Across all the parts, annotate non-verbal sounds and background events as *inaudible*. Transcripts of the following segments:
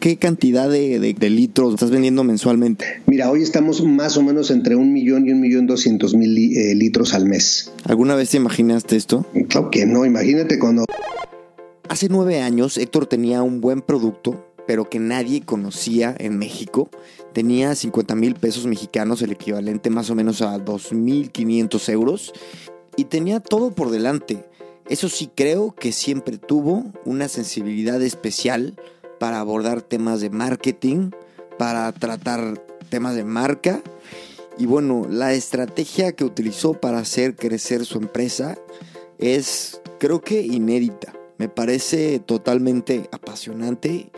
¿Qué cantidad de, de- de litros estás vendiendo mensualmente? Mira, hoy estamos más o menos entre un millón y un millón doscientos mil eh, litros al mes. ¿Alguna vez te imaginaste esto? Claro que no, imagínate cuando Hace nueve años Héctor tenía un buen producto, pero que nadie conocía en México. Tenía 50 mil pesos mexicanos, el equivalente más o menos a 2.500 euros. Y tenía todo por delante. Eso sí creo que siempre tuvo una sensibilidad especial para abordar temas de marketing, para tratar temas de marca. Y bueno, la estrategia que utilizó para hacer crecer su empresa es creo que inédita. Me parece totalmente apasionante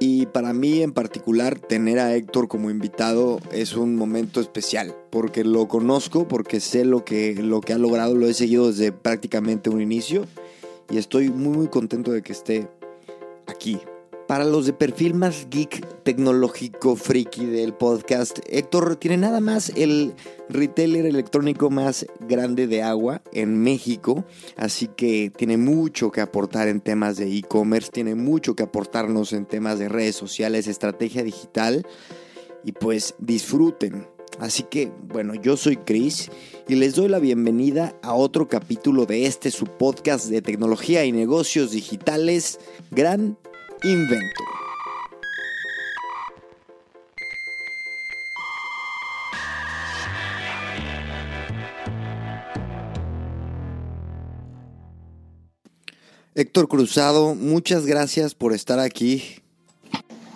y para mí en particular tener a Héctor como invitado es un momento especial porque lo conozco, porque sé lo que, lo que ha logrado, lo he seguido desde prácticamente un inicio y estoy muy muy contento de que esté aquí. Para los de perfil más geek tecnológico friki del podcast, Héctor tiene nada más el retailer electrónico más grande de agua en México, así que tiene mucho que aportar en temas de e-commerce, tiene mucho que aportarnos en temas de redes sociales, estrategia digital y pues disfruten. Así que bueno, yo soy Chris y les doy la bienvenida a otro capítulo de este su podcast de tecnología y negocios digitales, Gran Invento. Héctor Cruzado, muchas gracias por estar aquí.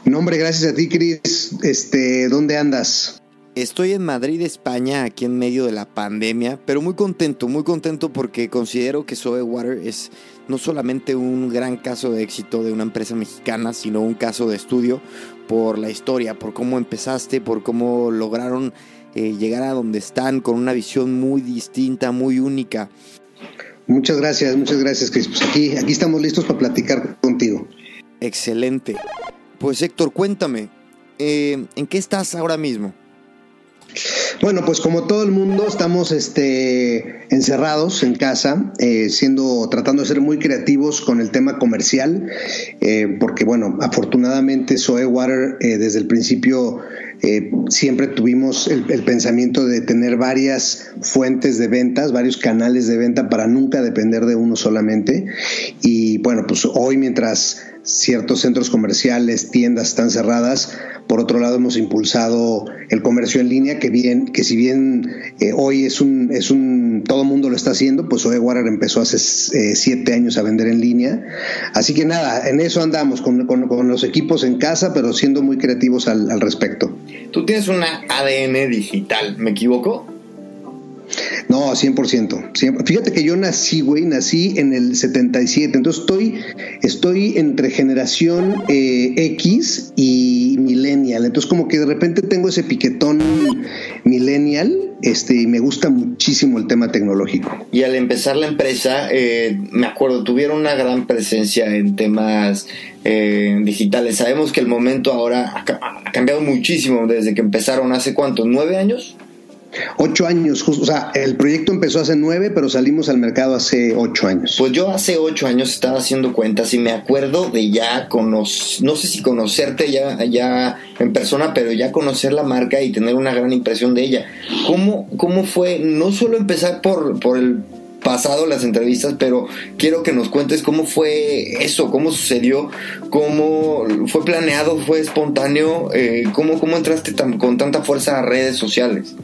No, hombre, gracias a ti, Cris. Este, ¿dónde andas? Estoy en Madrid, España, aquí en medio de la pandemia, pero muy contento, muy contento porque considero que Sobe Water es no solamente un gran caso de éxito de una empresa mexicana, sino un caso de estudio por la historia, por cómo empezaste, por cómo lograron eh, llegar a donde están con una visión muy distinta, muy única. Muchas gracias, muchas gracias, Cris. Pues aquí, aquí estamos listos para platicar contigo. Excelente. Pues Héctor, cuéntame, eh, ¿en qué estás ahora mismo? Bueno, pues como todo el mundo estamos este, encerrados en casa, eh, siendo, tratando de ser muy creativos con el tema comercial, eh, porque bueno, afortunadamente Soe Water eh, desde el principio siempre tuvimos el, el pensamiento de tener varias fuentes de ventas, varios canales de venta para nunca depender de uno solamente. Y bueno, pues hoy mientras ciertos centros comerciales, tiendas están cerradas. Por otro lado, hemos impulsado el comercio en línea, que bien, que si bien eh, hoy es un, es un, todo mundo lo está haciendo, pues hoy Water empezó hace eh, siete años a vender en línea. Así que nada, en eso andamos con, con, con los equipos en casa, pero siendo muy creativos al, al respecto. Tú tienes una ADN digital, ¿me equivoco? No, 100%. 100%. Fíjate que yo nací, güey, nací en el 77. Entonces estoy, estoy entre generación eh, X y millennial. Entonces como que de repente tengo ese piquetón millennial este, y me gusta muchísimo el tema tecnológico. Y al empezar la empresa, eh, me acuerdo, tuvieron una gran presencia en temas eh, digitales. Sabemos que el momento ahora ha, ha cambiado muchísimo desde que empezaron hace cuántos, nueve años. Ocho años, o sea, el proyecto empezó hace nueve, pero salimos al mercado hace ocho años. Pues yo hace ocho años estaba haciendo cuentas y me acuerdo de ya conocer, no sé si conocerte ya, ya en persona, pero ya conocer la marca y tener una gran impresión de ella. ¿Cómo, cómo fue no solo empezar por, por el pasado las entrevistas, pero quiero que nos cuentes cómo fue eso, cómo sucedió, cómo fue planeado, fue espontáneo, eh, cómo, cómo entraste tan, con tanta fuerza a redes sociales.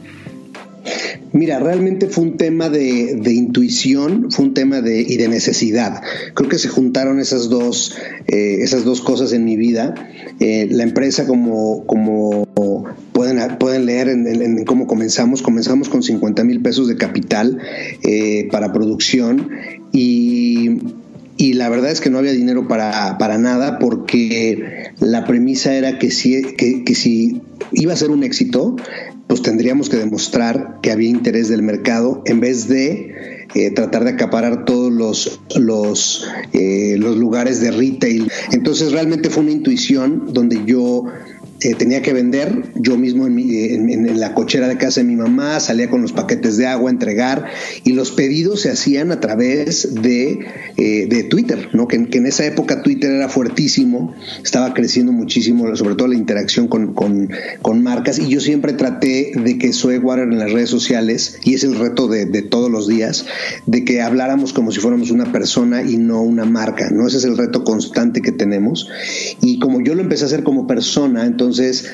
Mira, realmente fue un tema de, de, intuición, fue un tema de, y de necesidad. Creo que se juntaron esas dos, eh, esas dos cosas en mi vida. Eh, la empresa, como, como pueden, pueden leer en, cómo comenzamos, comenzamos con 50 mil pesos de capital eh, para producción y y la verdad es que no había dinero para, para nada porque la premisa era que si, que, si iba a ser un éxito, pues tendríamos que demostrar que había interés del mercado en vez de eh, tratar de acaparar todos los, los, eh, los lugares de retail. Entonces realmente fue una intuición donde yo eh, tenía que vender yo mismo en, la cochera de casa de mi mamá, salía con los paquetes de agua a entregar y los pedidos se hacían a través de, eh, Twitter, ¿no? Que, en esa época Twitter era fuertísimo, estaba creciendo muchísimo, sobre todo la interacción con, marcas y yo siempre traté de que Water en las redes sociales, y es el reto de, de, todos los días, de que habláramos como si fuéramos una persona y no una marca, ¿no? Ese es el reto constante que tenemos y como yo lo empecé a hacer como persona, entonces entonces,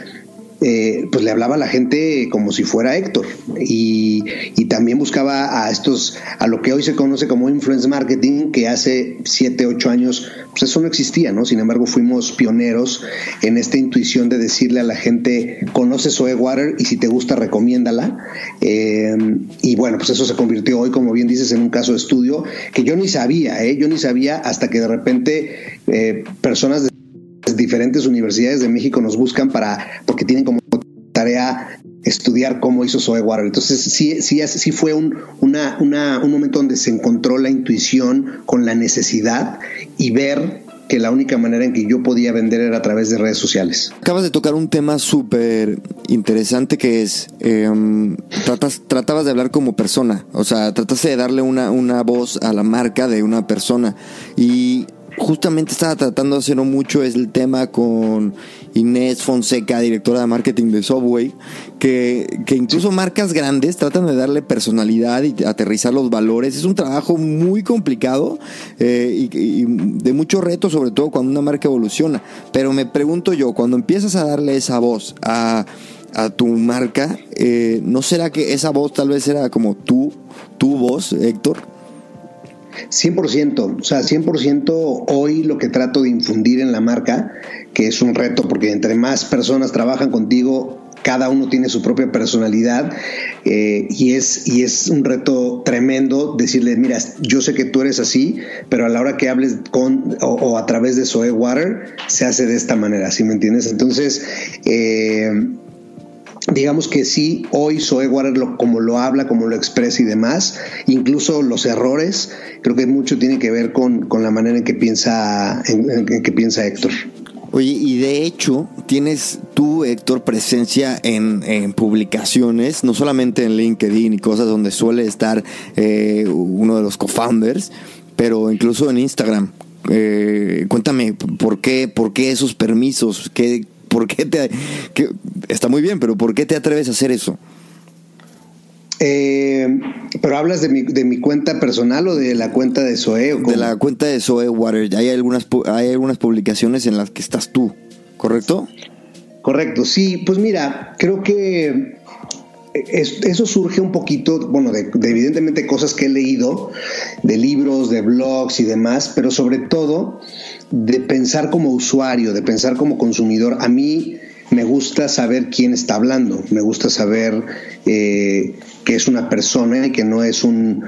eh, pues le hablaba a la gente como si fuera Héctor y, también buscaba a estos, a lo que hoy se conoce como influence marketing, que hace 7, 8 años, pues eso no existía, ¿no? Sin embargo, fuimos pioneros en esta intuición de decirle a la gente, conoce Soe Water y si te gusta, recomiéndala. Eh, y bueno, pues eso se convirtió hoy, como bien dices, en un caso de estudio que yo ni sabía, ¿eh? Yo ni sabía hasta que de repente eh, personas de diferentes universidades de México nos buscan para, porque tienen como tarea estudiar cómo hizo Zoe Water. Entonces sí, sí, sí fue un, una, un momento donde se encontró la intuición con la necesidad y ver que la única manera en que yo podía vender era a través de redes sociales. Acabas de tocar un tema súper interesante que es, em, tratas, tratabas de hablar como persona, o sea, trataste de darle una, una voz a la marca de una persona y justamente estaba tratando de hacerlo mucho es el tema con Inés Fonseca, directora de marketing de Subway, que, que, incluso marcas grandes tratan de darle personalidad y aterrizar los valores. Es un trabajo muy complicado eh, y, de mucho reto, sobre todo cuando una marca evoluciona. Pero me pregunto yo, cuando empiezas a darle esa voz a, a tu marca, eh, ¿no será que esa voz tal vez era como tú, tu voz, Héctor? 100%, o sea, 100% hoy lo que trato de infundir en la marca, que es un reto, porque entre más personas trabajan contigo, cada uno tiene su propia personalidad eh, y, es, y es un reto tremendo decirle, mira, yo sé que tú eres así, pero a la hora que hables con o, a través de Soe Water, se hace de esta manera, ¿sí me entiendes? Entonces, eh, digamos que sí, hoy Zoe lo, como lo habla, como lo expresa y demás, incluso los errores, creo que mucho tiene que ver con, la manera en que piensa, en, que piensa Héctor. Oye, y de hecho, tienes tú, Héctor, presencia en, publicaciones, no solamente en LinkedIn y cosas donde suele estar eh, uno de los co-founders, pero incluso en Instagram. Eh, cuéntame, ¿por qué, ¿por qué esos permisos? ¿Qué, ¿Por qué te.? está muy bien, pero ¿por qué te atreves a hacer eso? Eh, pero hablas de mi, de mi cuenta personal o de la cuenta de Zoe? de la cuenta de Zoe Water. Hay algunas, hay algunas publicaciones en las que estás tú, ¿correcto? Correcto, sí. Pues mira, creo que eso surge un poquito, bueno, de, de, evidentemente cosas que he leído, de libros, de blogs y demás, pero sobre todo de pensar como usuario, de pensar como consumidor. A mí me gusta saber quién está hablando, me gusta saber eh, que es una persona y que no es un,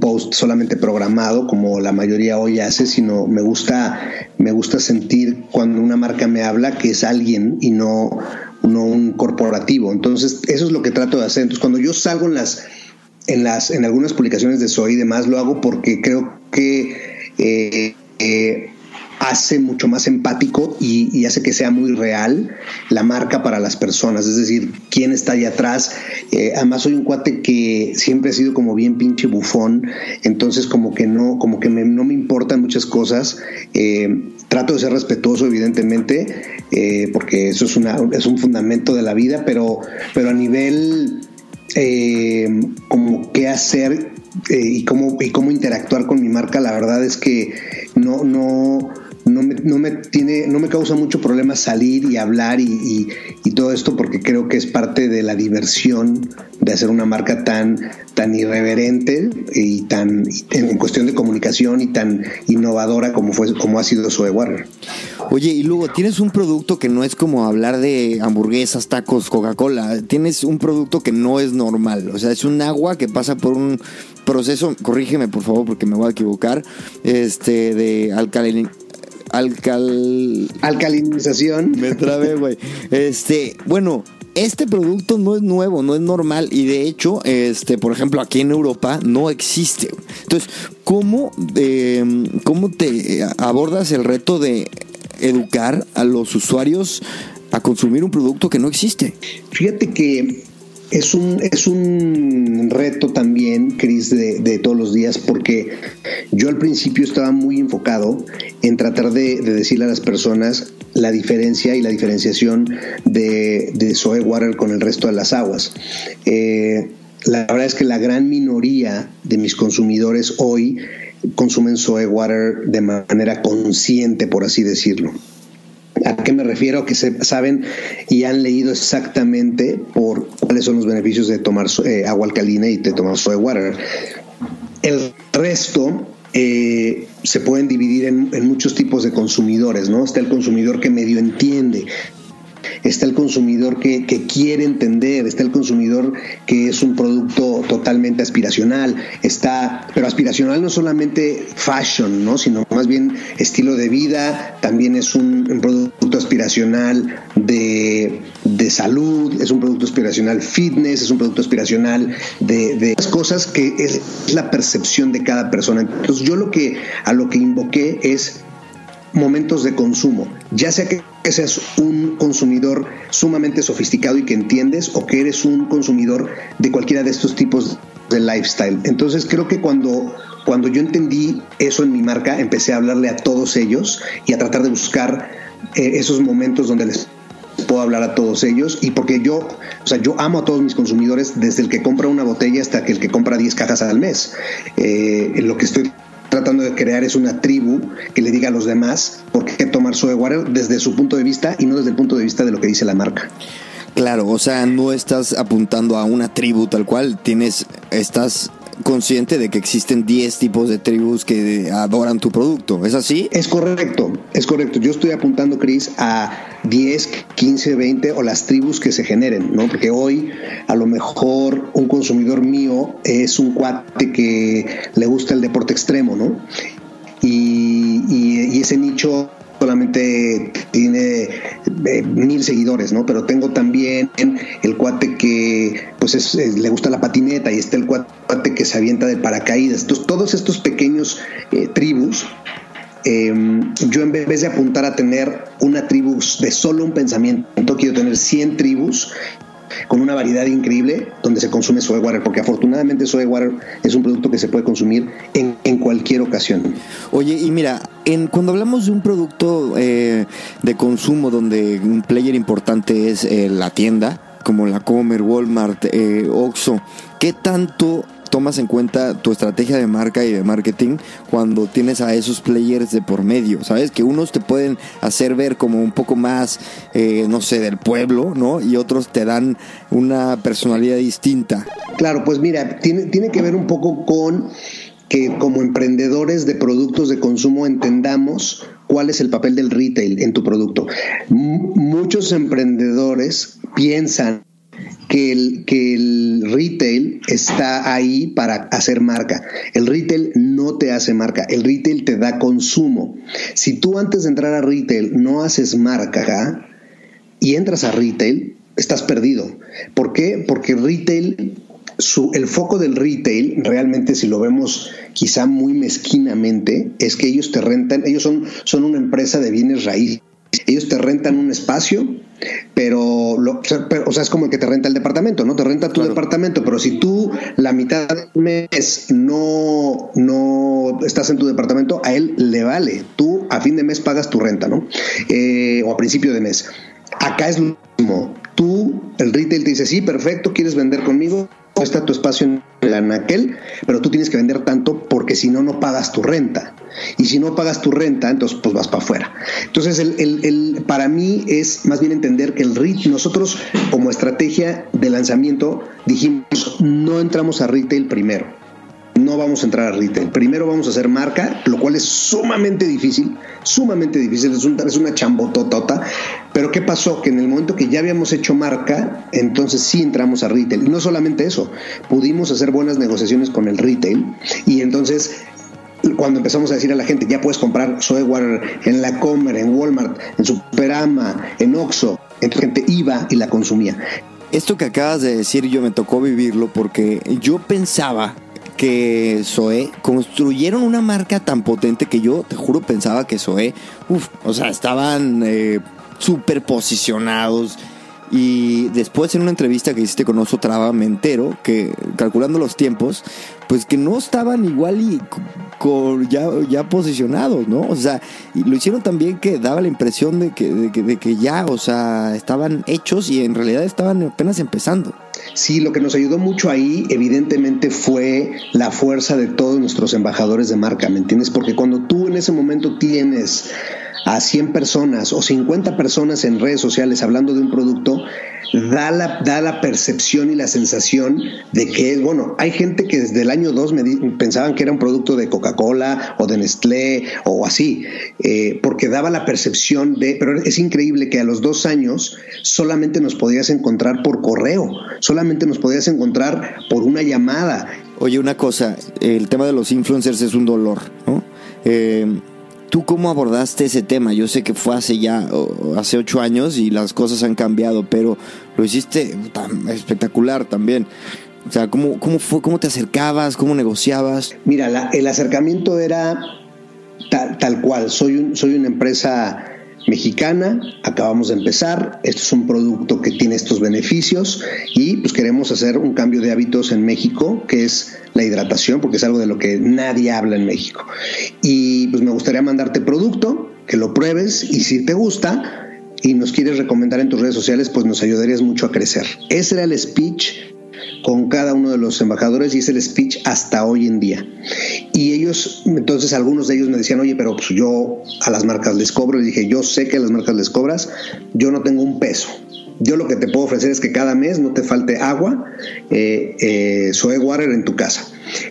post solamente programado como la mayoría hoy hace, sino me gusta, me gusta sentir cuando una marca me habla que es alguien y no, no un corporativo. Entonces, eso es lo que trato de hacer. Entonces, cuando yo salgo en las, en las, en algunas publicaciones de Soy y demás, lo hago porque creo que eh, eh, hace mucho más empático y, hace que sea muy real la marca para las personas, es decir, quién está ahí atrás. Eh, además soy un cuate que siempre ha sido como bien pinche bufón, entonces como que no, como que no me importan muchas cosas. Eh, trato de ser respetuoso, evidentemente, eh, porque eso es, una, es un fundamento de la vida, pero, pero a nivel como qué hacer y, cómo, y cómo interactuar con mi marca, la verdad es que no, no, no me, no me, tiene, no me causa mucho problema salir y hablar y, todo esto porque creo que es parte de la diversión de hacer una marca tan, tan irreverente y tan en cuestión de comunicación y tan innovadora como fue como ha sido Zoe Warner. Oye, y luego tienes un producto que no es como hablar de hamburguesas, tacos, Coca-Cola. Tienes un producto que no es normal. O sea, es un agua que pasa por un proceso, corrígeme por favor porque me voy a equivocar, este, de alcalin alcal... alcalinización. Me trabé, güey. Este, bueno, este producto no es nuevo, no es normal y de hecho, este, por ejemplo, aquí en Europa no existe. Entonces, ¿cómo, em, ¿cómo te abordas el reto de educar a los usuarios a consumir un producto que no existe? Fíjate que es un, es un reto también, Cris, de, todos los días, porque yo al principio estaba muy enfocado en tratar de, decirle a las personas la diferencia y la diferenciación de, de Water con el resto de las aguas. Eh, la verdad es que la gran minoría de mis consumidores hoy consumen Soe Water de manera consciente, por así decirlo. ¿A qué me refiero? Que se saben y han leído exactamente por cuáles son los beneficios de tomar eh, agua alcalina y de tomar soy water. El resto eh, se pueden dividir en, en, muchos tipos de consumidores, ¿no? Está el consumidor que medio entiende, está el consumidor que, quiere entender, está el consumidor que es un producto totalmente aspiracional, está, pero aspiracional no solamente fashion, ¿no? sino más bien estilo de vida, también es un, producto aspiracional de, salud, es un producto aspiracional fitness, es un producto aspiracional de, de cosas que es, es la percepción de cada persona. Entonces yo lo que a lo que invoqué es momentos de consumo, ya sea que seas un consumidor sumamente sofisticado y que entiendes o que eres un consumidor de cualquiera de estos tipos de lifestyle. Entonces creo que cuando, cuando yo entendí eso en mi marca, empecé a hablarle a todos ellos y a tratar de buscar eh, esos momentos donde les puedo hablar a todos ellos y porque yo, o sea, yo amo a todos mis consumidores desde el que compra una botella hasta el que compra 10 cajas al mes. Eh, lo que estoy tratando de crear es una tribu que le diga a los demás por qué tomar Soe Water desde su punto de vista y no desde el punto de vista de lo que dice la marca. Claro, o sea, no estás apuntando a una tribu tal cual, tienes, estás consciente de que existen 10 tipos de tribus que adoran tu producto, ¿es así? Es correcto, es correcto. Yo estoy apuntando, Chris, a 10, 15, 20 o las tribus que se generen, ¿no? Porque hoy a lo mejor un consumidor mío es un cuate que le gusta el deporte extremo, ¿no? Y, y ese nicho solamente tiene eh, mil seguidores, ¿no? Pero tengo también el cuate que pues le gusta la patineta y está el cuate que se avienta de paracaídas. Entonces, todos estos pequeños eh, tribus, em, yo en vez de apuntar a tener una tribu de solo un pensamiento, quiero tener 100 tribus con una variedad increíble donde se consume soy water, porque afortunadamente soy water es un producto que se puede consumir en, en cualquier ocasión. Oye, y mira, en, cuando hablamos de un producto eh, de consumo donde un player importante es eh, la tienda, como la Comer, Walmart, eh, Oxxo, ¿qué tanto tomas en cuenta tu estrategia de marca y de marketing cuando tienes a esos players de por medio, ¿sabes? Que unos te pueden hacer ver como un poco más, eh, no sé, del pueblo, ¿no? Y otros te dan una personalidad distinta. Claro, pues mira, tiene, tiene que ver un poco con que como emprendedores de productos de consumo entendamos cuál es el papel del retail en tu producto. muchos emprendedores piensan que el, que el retail está ahí para hacer marca. El retail no te hace marca, el retail te da consumo. Si tú antes de entrar a retail no haces marca y entras a retail, estás perdido. ¿Por qué? Porque retail, su, el foco del retail, realmente si lo vemos quizá muy mezquinamente, es que ellos te rentan, ellos son, son una empresa de bienes raíces. Ellos te rentan un espacio pero, lo, o sea, es como el que te renta el departamento, ¿no? Te renta tu departamento, pero si tú la mitad del mes no, no estás en tu departamento, a él le vale. Tú a fin de mes pagas tu renta, ¿no? Eh, o a principio de mes. Acá es lo mismo. Tú, el retail te dice, sí, perfecto, ¿quieres vender conmigo? Está tu espacio en la naquel, pero tú tienes que vender tanto porque si no, no pagas tu renta. Y si no pagas tu renta, entonces pues vas para afuera. Entonces, el, el, para mí es más bien entender que el retail, nosotros como estrategia de lanzamiento dijimos, no entramos a retail primero no vamos a entrar a retail. Primero vamos a hacer marca, lo cual es sumamente difícil, sumamente difícil, es, es una chambototota. Pero ¿qué pasó? Que en el momento que ya habíamos hecho marca, entonces sí entramos a retail. No solamente eso, pudimos hacer buenas negociaciones con el retail y entonces cuando empezamos a decir a la gente, ya puedes comprar Zoe en la Comer, en Walmart, en Superama, en Oxxo, entonces gente iba y la consumía. Esto que acabas de decir yo me tocó vivirlo porque yo pensaba que Zoe construyeron una marca tan potente que yo te juro pensaba que Zoe, uff, o sea, estaban eh, súper posicionados y después en una entrevista que hiciste con Oso Traba me entero que calculando los tiempos, pues que no estaban igual y ya, ya posicionados, ¿no? O sea, y lo hicieron también que daba la impresión de que, de que, de que ya, o sea, estaban hechos y en realidad estaban apenas empezando. Sí, lo que nos ayudó mucho ahí, evidentemente, fue la fuerza de todos nuestros embajadores de marca, ¿me entiendes? Porque cuando tú en ese momento tienes a 100 personas o 50 personas en redes sociales hablando de un producto, da la, da la percepción y la sensación de que, bueno, hay gente que desde el año 2 me pensaban que era un producto de Coca-Cola o de Nestlé o así, eh, porque daba la percepción de, pero es increíble que a los dos años solamente nos podías encontrar por correo, solamente nos podías encontrar por una llamada. Oye, una cosa, el tema de los influencers es un dolor, ¿no? Eh, ¿Tú cómo abordaste ese tema? Yo sé que fue hace ya, hace ocho años y las cosas han cambiado, pero lo hiciste espectacular también. O sea, ¿cómo, cómo fue? ¿Cómo te acercabas? ¿Cómo negociabas? Mira, el acercamiento era tal, tal cual. Soy, un, soy una empresa mexicana, acabamos de empezar, esto es un producto que tiene estos beneficios y pues queremos hacer un cambio de hábitos en México, que es la hidratación, porque es algo de lo que nadie habla en México. Y pues me gustaría mandarte producto, que lo pruebes y si te gusta y nos quieres recomendar en tus redes sociales, pues nos ayudarías mucho a crecer. Ese era el speech con cada uno de los embajadores y es el speech hasta hoy en día. Y ellos, entonces algunos de ellos me decían, oye, pero pues yo a las marcas les cobro. Les dije, yo sé que a las marcas les cobras, yo no tengo un peso. Yo lo que te puedo ofrecer es que cada mes no te falte agua, eh, eh, water en tu casa.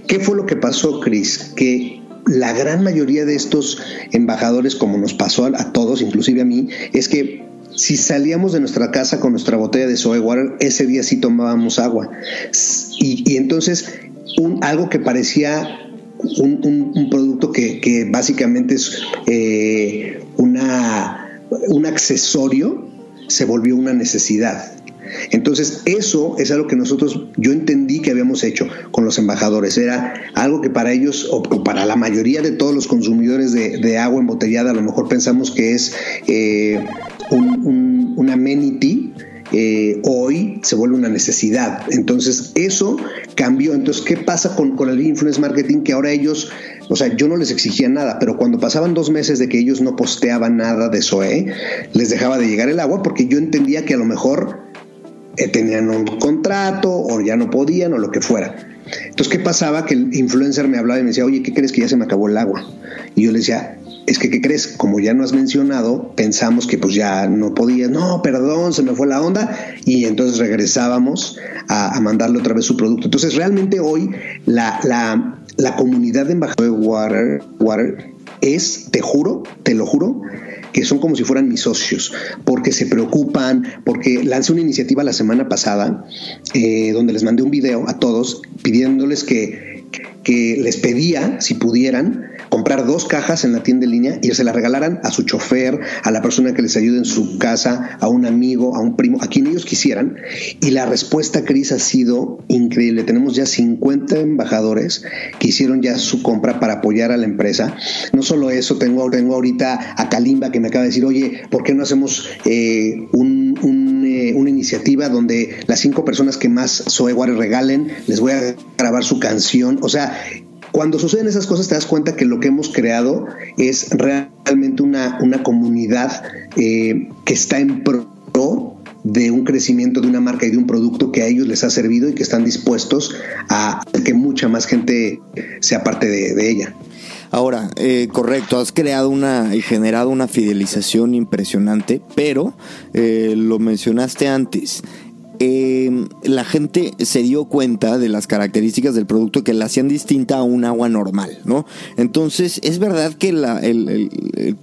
¿Qué fue lo que pasó, Chris? Que la gran mayoría de estos embajadores, como nos pasó a, todos, inclusive a mí, es que si salíamos de nuestra casa con nuestra botella de soy water, ese día sí tomábamos agua. Y, entonces, un, algo que parecía un, producto que, básicamente es eh, una, un accesorio, se volvió una necesidad. Entonces, eso es algo que nosotros, yo entendí que habíamos hecho con los embajadores. Era algo que para ellos, o, para la mayoría de todos los consumidores de, agua embotellada, a lo mejor pensamos que es eh, un, amenity. Eh, hoy se vuelve una necesidad. Entonces, eso cambió. Entonces, ¿qué pasa con, con el influence marketing? Que ahora ellos o sea, yo no les exigía nada, pero cuando pasaban dos meses de que ellos no posteaban nada de SOE, les dejaba de llegar el agua porque yo entendía que a lo mejor eh, tenían un contrato o ya no podían o lo que fuera. Entonces, ¿qué pasaba? Que el influencer me hablaba y me decía, oye, ¿qué crees que ya se me acabó el agua? Y yo le decía, es que, ¿qué crees? Como ya no has mencionado, pensamos que pues ya no podía, no, perdón, se me fue la onda, y entonces regresábamos a, mandarle otra vez su producto. Entonces, realmente hoy la, la, la comunidad de embajadores de Water, Water es, te juro, te lo juro, que son como si fueran mis socios, porque se preocupan, porque lancé una iniciativa la semana pasada eh, donde les mandé un video a todos pidiéndoles que, que les pedía, si pudieran, comprar dos cajas en la tienda en línea y se las regalaran a su chofer, a la persona que les ayude en su casa, a un amigo, a un primo, a quien ellos quisieran. Y la respuesta, Cris, ha sido increíble. Tenemos ya 50 embajadores que hicieron ya su compra para apoyar a la empresa. No solo eso, tengo, tengo ahorita a Kalimba que me acaba de decir, oye, ¿por qué no hacemos eh, un, eh, una iniciativa donde las cinco personas que más Soeguare regalen, les voy a grabar su canción? O sea, cuando suceden esas cosas te das cuenta que lo que hemos creado es realmente una, una comunidad eh, que está en pro de un crecimiento de una marca y de un producto que a ellos les ha servido y que están dispuestos a que mucha más gente sea parte de, ella. Ahora, eh, correcto, has creado una y generado una fidelización impresionante, pero eh, lo mencionaste antes, eh, la gente se dio cuenta de las características del producto que la hacían distinta a un agua normal, ¿no? Entonces, es verdad que la, el,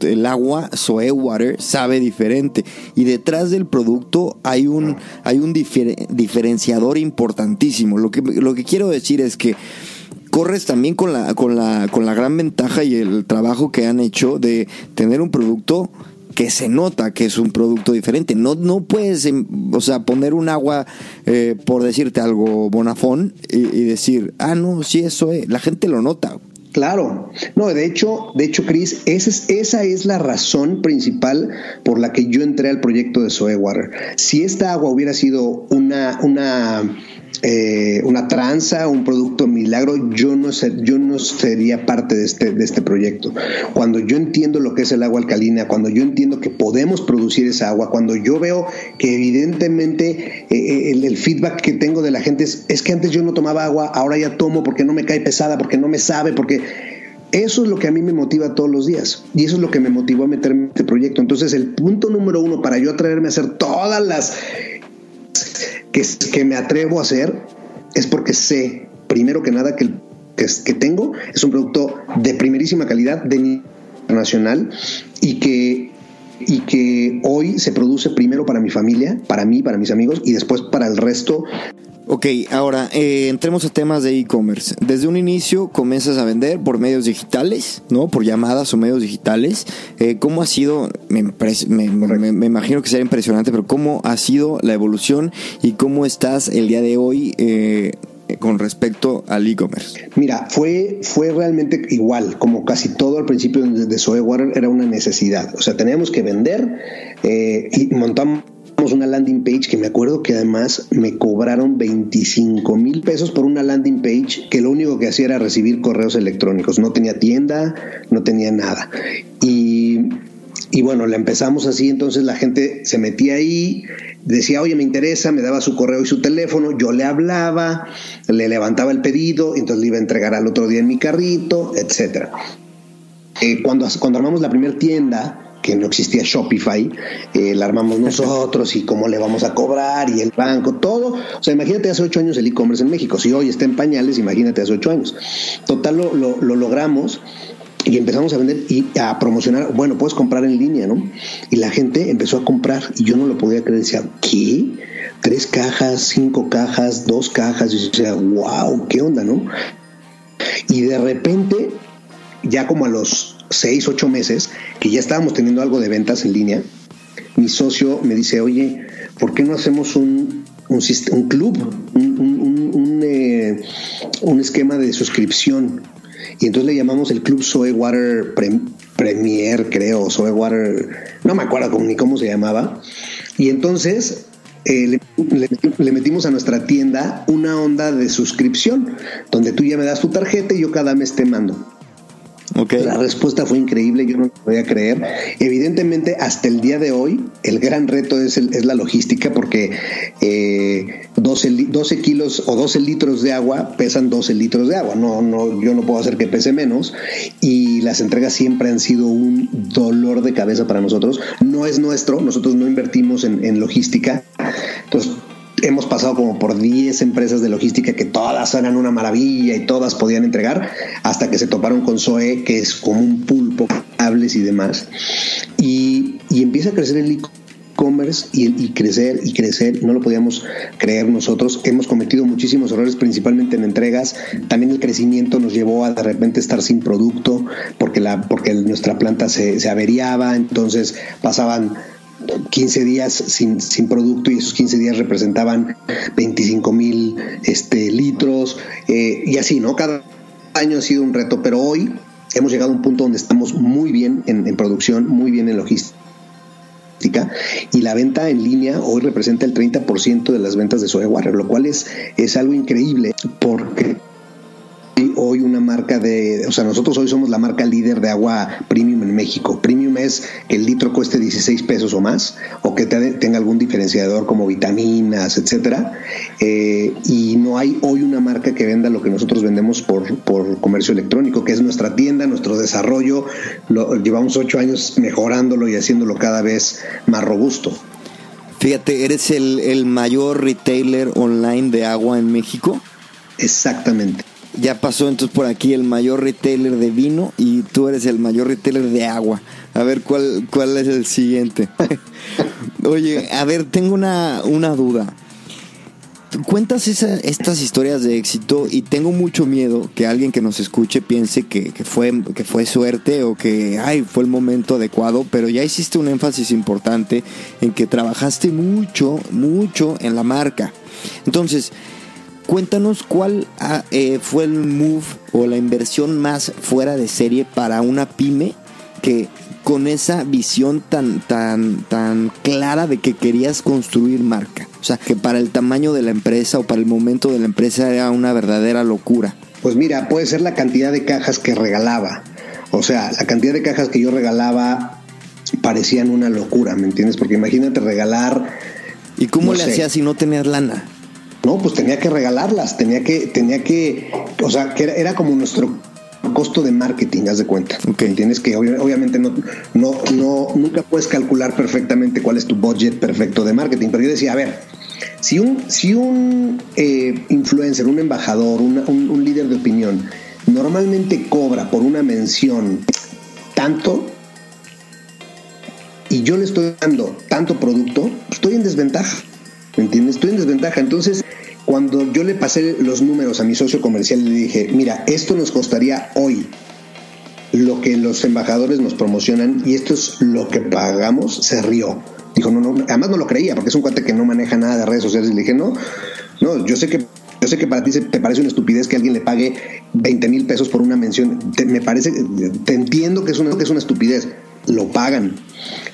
el, agua Soe Water sabe diferente y detrás del producto hay un, hay un diferenciador importantísimo. Lo que, lo que quiero decir es que corres también con la, con la, con la gran ventaja y el trabajo que han hecho de tener un producto que se nota que es un producto diferente. No, no puedes, em, o sea, poner un agua, eh, por decirte algo, bonafón, y, decir, ah, no, sí, eso es. La gente lo nota. Claro, no, de hecho, de hecho, Chris, esa es, esa es la razón principal por la que yo entré al proyecto de Soe Water. Si esta agua hubiera sido una, una eh, una tranza, un producto milagro, yo no, sería parte de este, de este proyecto. Cuando yo entiendo lo que es el agua alcalina, cuando yo entiendo que podemos producir esa agua, cuando yo veo que evidentemente eh, eh, el, feedback que tengo de la gente es, es que antes yo no tomaba agua, ahora ya tomo porque no me cae pesada, porque no me sabe, porque eso es lo que a mí me motiva todos los días y eso es lo que me motivó a meterme en este proyecto. Entonces, el punto número uno para yo atreverme a hacer todas las que, que me atrevo a hacer es porque sé, primero que nada, que que, que tengo es un producto de primerísima calidad, de internacional y que y que hoy se produce primero para mi familia, para mí, para mis amigos y después para el resto Ok, ahora eh, entremos a temas de e-commerce. Desde un inicio comienzas a vender por medios digitales, ¿no? Por llamadas o medios digitales. Eh, ¿Cómo ha sido? Me, me, imagino que será impresionante, pero ¿cómo ha sido la evolución y cómo estás el día de hoy? Eh, con respecto al e-commerce? Mira, fue, fue realmente igual, como casi todo al principio de Software era una necesidad. O sea, teníamos que vender y montamos una landing page que me acuerdo que además me cobraron 25 mil pesos por una landing page que lo único que hacía era recibir correos electrónicos. No tenía tienda, no tenía nada. Y, y bueno, la empezamos así, entonces la gente se metía ahí, decía, oye, me interesa, me daba su correo y su teléfono, yo le hablaba, le levantaba el pedido, entonces le iba a entregar al otro día en mi carrito, etc. Eh, cuando, cuando armamos la primera tienda, que no existía Shopify, eh, la armamos nosotros y cómo le vamos a cobrar y el banco, todo. O sea, imagínate hace ocho años el e-commerce en México. Si hoy está en pañales, imagínate hace ocho años. Total, lo, lo, logramos y empezamos a vender y a promocionar, bueno, puedes comprar en línea, ¿no? Y la gente empezó a comprar y yo no lo podía creer, decía, ¿qué? Tres cajas, cinco cajas, dos cajas, y yo decía, wow, ¿qué onda, no? Y de repente, ya como a los seis, ocho meses, que ya estábamos teniendo algo de ventas en línea, mi socio me dice, oye, ¿por qué no hacemos un, un, club, un, eh, un, esquema de suscripción? Y entonces le llamamos el Club Soe Water Premier, creo, Soe Water, no me acuerdo ni cómo se llamaba. Y entonces eh, le, le, metimos a nuestra tienda una onda de suscripción, donde tú ya me das tu tarjeta y yo cada mes te mando. La respuesta fue increíble, yo no lo podía creer. Evidentemente, hasta el día de hoy, el gran reto es, la logística, porque 12, eh, 12, kilos o 12 litros de agua pesan 12 litros de agua. No, no, yo no puedo hacer que pese menos. Y las entregas siempre han sido un dolor de cabeza para nosotros. No es nuestro, nosotros no invertimos en, en logística. Entonces, hemos pasado como por 10 empresas de logística que todas eran una maravilla y todas podían entregar, hasta que se toparon con Zoe, que es como un pulpo, cables y demás. Y, empieza a crecer el e-commerce y, y, crecer y crecer, no lo podíamos creer nosotros. Hemos cometido muchísimos errores, principalmente en entregas. También el crecimiento nos llevó a de repente estar sin producto porque, la, porque nuestra planta se averiaba, entonces pasaban 15 días sin, sin, producto y esos 15 días representaban 25 mil este, litros eh, y así, ¿no? Cada año ha sido un reto, pero hoy hemos llegado a un punto donde estamos muy bien en, producción, muy bien en logística y la venta en línea hoy representa el 30% de las ventas de Software, lo cual es, es algo increíble porque hoy una marca de, o sea, nosotros hoy somos la marca líder de agua premium en México. Premium es que el litro cueste 16 pesos o más, o que tenga algún diferenciador como vitaminas, etcétera. Eh, y no hay hoy una marca que venda lo que nosotros vendemos por, por comercio electrónico, que es nuestra tienda, nuestro desarrollo. Lo, llevamos ocho años mejorándolo y haciéndolo cada vez más robusto. Fíjate, ¿eres el, el mayor retailer online de agua en México? Exactamente. Ya pasó entonces por aquí el mayor retailer de vino y tú eres el mayor retailer de agua. A ver cuál, cuál es el siguiente. *laughs* Oye, a ver, tengo una, una duda. Cuentas esa- estas historias de éxito y tengo mucho miedo que alguien que nos escuche piense que, que fue, que fue suerte o que ay, fue el momento adecuado, pero ya hiciste un énfasis importante en que trabajaste mucho, mucho en la marca. Entonces, Cuéntanos cuál ah, eh, fue el move o la inversión más fuera de serie para una pyme que con esa visión tan tan tan clara de que querías construir marca. O sea, que para el tamaño de la empresa o para el momento de la empresa era una verdadera locura. Pues mira, puede ser la cantidad de cajas que regalaba. O sea, la cantidad de cajas que yo regalaba parecían una locura, ¿me entiendes? Porque imagínate regalar, ¿Y cómo No le sé. hacías si no tenías lana? No, pues tenía que regalarlas, tenía que, tenía que, o sea, que era, era como nuestro costo de marketing, haz de cuenta. Ok. ¿Entiendes? Que obvi- obviamente no, no, no, nunca puedes calcular perfectamente cuál es tu budget perfecto de marketing. Pero yo decía, a ver, si un, si un eh, influencer, un embajador, una- un, un líder de opinión, normalmente cobra por una mención tanto y yo le estoy dando tanto producto, pues estoy en desventaja. ¿Me entiendes? Estoy en desventaja. Entonces, cuando yo le pasé los números a mi socio comercial, le dije, mira, esto nos costaría hoy lo que los embajadores nos promocionan y esto es lo que pagamos, se rió. Dijo, no, no, además no lo creía, porque es un cuate que no maneja nada de redes sociales. Y le dije, no, no, yo sé que yo sé que para ti se- te parece una estupidez que alguien le pague 20 mil pesos por una mención. Me parece, te entiendo que es, una, que es una estupidez. Lo pagan.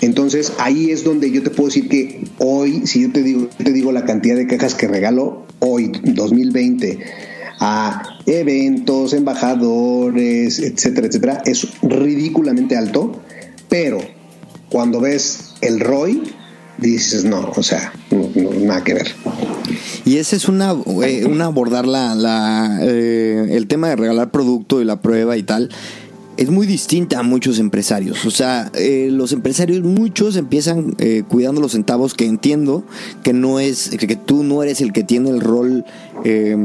Entonces ahí es donde yo te puedo decir que hoy, si yo te digo, te digo la cantidad de cajas que regalo hoy, 2020, a eventos, embajadores, etcétera, etcétera, es ridículamente alto, pero cuando ves el ROI, dices, no, o sea, nada que ver. Y ese es una, eh, una abordar la, la, eh, el tema de regalar producto y la prueba y tal. Es muy distinta a muchos empresarios. O sea, eh, los empresarios, muchos empiezan eh, cuidando los centavos, que entiendo que no es, que tú no eres el que tiene el rol, eh,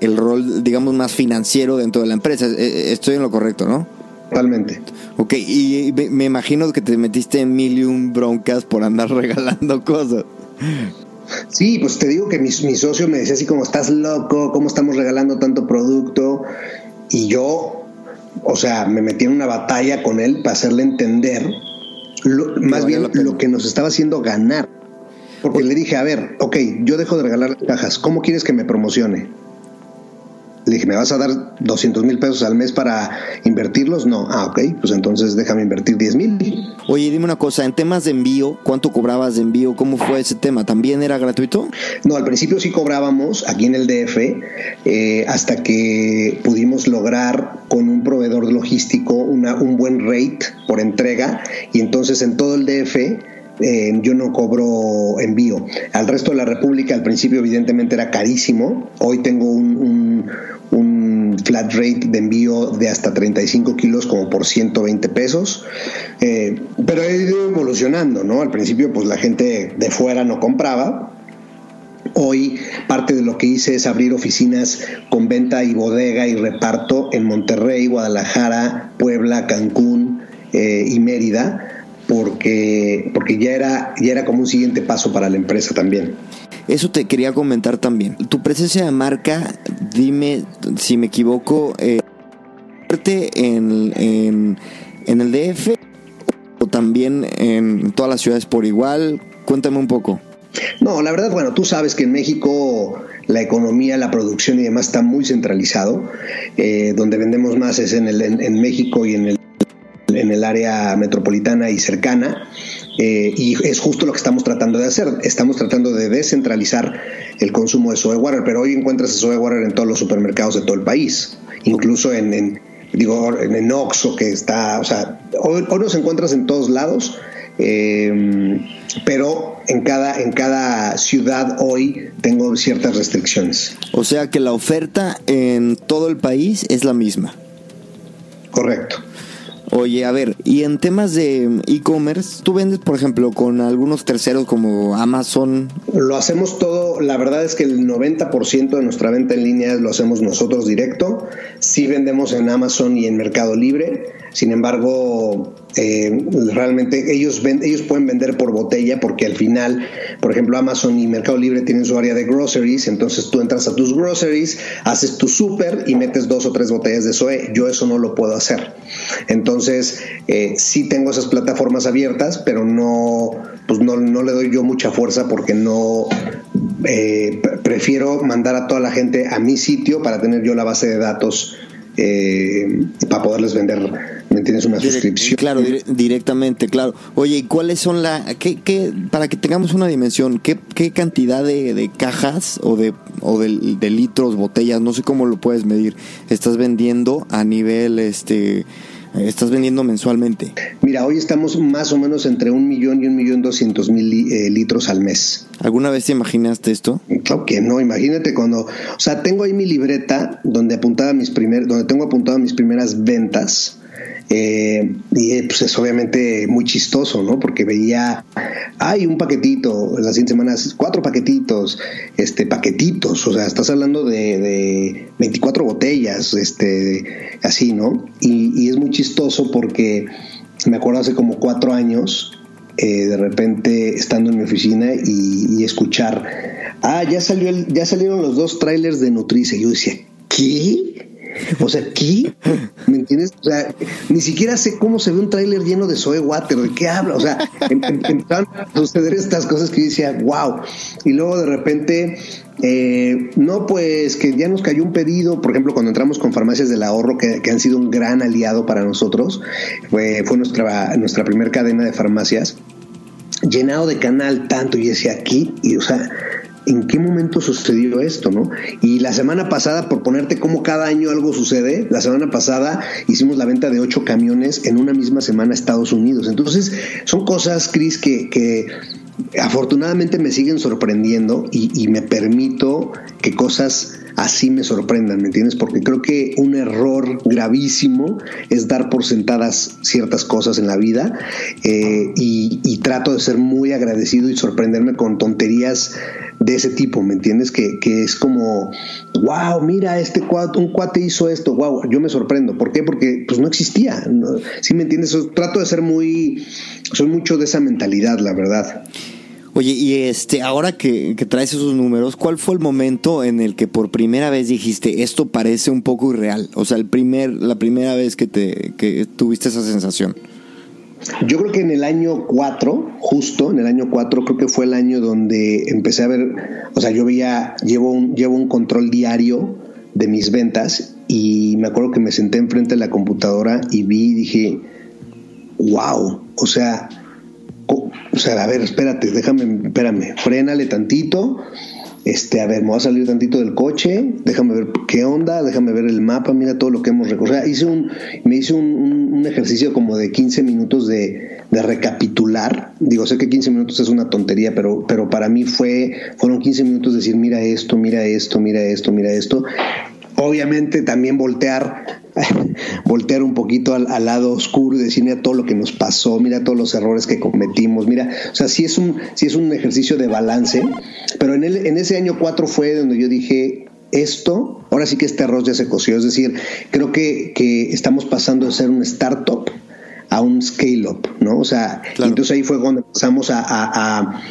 el rol, digamos, más financiero dentro de la empresa. Eh, eh, Estoy en lo correcto, ¿no? Totalmente. Ok, y me, me imagino que te metiste en mil y un broncas por andar *laughs* regalando cosas. Sí, pues te digo que mi, mi socio me decía así como, estás loco, ¿cómo estamos regalando tanto producto? Y yo, o sea, me metí en una batalla con él para hacerle entender, lo- más bien lo que nos estaba haciendo ganar. Porque le dije, a ver, ok, yo dejo de regalar las cajas, ¿cómo quieres que me promocione? Le dije, ¿me vas a dar 200 mil pesos al mes para invertirlos? No. Ah, ok, pues entonces déjame invertir 10 mil. Oye, dime una cosa, en temas de envío, ¿cuánto cobrabas de envío? ¿Cómo fue ese tema? ¿También era gratuito? No, al principio sí cobrábamos aquí en el DF eh, hasta que pudimos lograr con un proveedor logístico una, un buen rate por entrega y entonces en todo el DF eh, yo no cobro envío. Al resto de la República al principio evidentemente era carísimo. Hoy tengo un, flat rate de envío de hasta 35 kilos como por 120 pesos. Eh, pero he ido evolucionando, ¿no? Al principio pues la gente de fuera no compraba, Hoy parte de lo que hice es abrir oficinas con venta y bodega y reparto en Monterrey, Guadalajara, Puebla, Cancún eh, y Mérida, porque, porque ya, era, ya era como un siguiente paso para la empresa también. Eso te quería comentar también. Tu presencia de marca, dime si me equivoco, eh, en, en, en el DF o también en todas las ciudades por igual. Cuéntame un poco. No, la verdad, bueno, tú sabes que en México la economía, la producción y demás está muy centralizado. Eh, donde vendemos más es en, el, en, en México y en el, en el área metropolitana y cercana. Eh, y es justo lo que estamos tratando de hacer. Estamos tratando de descentralizar el consumo de soda water, pero hoy encuentras soda water en todos los supermercados de todo el país, incluso en, en digo, en, en Oxxo, que está, o sea, hoy, hoy los encuentras en todos lados. Eh, pero en cada, en cada ciudad hoy tengo ciertas restricciones. O sea que la oferta en todo el país es la misma. Correcto. Oye, a ver, y en temas de e-commerce, ¿tú vendes, por ejemplo, con algunos terceros como Amazon? Lo hacemos todo, la verdad es que el 90% de nuestra venta en línea lo hacemos nosotros directo. Sí vendemos en Amazon y en Mercado Libre. Sin embargo, eh, realmente ellos, ellos pueden vender por botella porque al final, por ejemplo, Amazon y Mercado Libre tienen su área de groceries, entonces tú entras a tus groceries, haces tu súper y metes dos o tres botellas de SOE. Yo eso no lo puedo hacer. Entonces, eh, sí tengo esas plataformas abiertas, pero no, pues no, no le doy yo mucha fuerza porque no eh, prefiero mandar a toda la gente a mi sitio para tener yo la base de datos eh, para poderles vender, ¿me entiendes? Una suscripción. Claro, directamente, claro. Oye, ¿y cuáles son la, qué, qué, para que tengamos una dimensión, qué, qué cantidad de, de, cajas o de, o de, de, litros, botellas, no sé cómo lo puedes medir, estás vendiendo a nivel, este, estás vendiendo mensualmente? Mira, hoy estamos más o menos entre un millón y un millón doscientos mil eh, litros al mes. ¿Alguna vez te imaginaste esto? Claro que no, imagínate cuando, o sea, tengo ahí mi libreta donde apuntaba mis primer, donde tengo apuntado mis primeras ventas. Eh, y pues es obviamente muy chistoso, ¿no? Porque veía, hay un paquetito, las 100 semanas, cuatro paquetitos, este, paquetitos, o sea, estás hablando de, de 24 botellas, este, así, ¿no? Y, es muy chistoso porque me acuerdo hace como cuatro años, eh, de repente estando en mi oficina y, y, escuchar, ah, ya salió el, ya salieron los dos trailers de Nutrice. Y yo decía, ¿qué? O sea, ¿qué? ¿Me entiendes? O sea, ni siquiera sé cómo se ve un tráiler lleno de soy water, ¿de qué habla? O sea, em, em, empezaron a suceder estas cosas que yo decía, wow. Y luego de repente, eh, no, pues que ya nos cayó un pedido, por ejemplo, cuando entramos con farmacias del ahorro, que, que han sido un gran aliado para nosotros, fue, fue nuestra, nuestra primera cadena de farmacias, llenado de canal tanto, y decía aquí, y o sea, en qué momento sucedió esto, ¿no? Y la semana pasada, por ponerte como cada año algo sucede, la semana pasada hicimos la venta de ocho camiones en una misma semana a Estados Unidos. Entonces, son cosas, Cris, que, que afortunadamente me siguen sorprendiendo y, me permito que cosas así me sorprendan, ¿me entiendes? Porque creo que un error gravísimo es dar por sentadas ciertas cosas en la vida eh, y, trato de ser muy agradecido y sorprenderme con tonterías de ese tipo, ¿me entiendes? Que, que es como, wow, mira, este cuate, un cuate hizo esto, wow, yo me sorprendo. ¿Por qué? Porque pues no existía, ¿no? ¿sí me entiendes? Trato de ser muy, soy mucho de esa mentalidad, la verdad. Oye, y este, ahora que, que, traes esos números, ¿cuál fue el momento en el que por primera vez dijiste esto parece un poco irreal? O sea, el primer, la primera vez que te que tuviste esa sensación. Yo creo que en el año 4, justo en el año 4, creo que fue el año donde empecé a ver, o sea, yo veía, llevo un, llevo un control diario de mis ventas y me acuerdo que me senté enfrente de la computadora y vi y dije, wow, o sea, o sea, a ver, espérate, déjame, espérame, frénale tantito. Este, a ver, me voy a salir tantito del coche, déjame ver qué onda, déjame ver el mapa, mira todo lo que hemos recorrido. O sea, hice un, me hice un, un, ejercicio como de 15 minutos de, de, recapitular. Digo, sé que 15 minutos es una tontería, pero, pero para mí fue, fueron 15 minutos de decir, mira esto, mira esto, mira esto, mira esto. Obviamente también voltear *laughs* voltear un poquito al, al, lado oscuro y decir, mira todo lo que nos pasó, mira todos los errores que cometimos, mira, o sea, sí es un, sí es un ejercicio de balance, pero en, el, en ese año 4 fue donde yo dije, esto, ahora sí que este arroz ya se coció, es decir, creo que, que estamos pasando de ser un startup a un scale up, ¿no? O sea, claro. entonces ahí fue cuando empezamos a, a, a,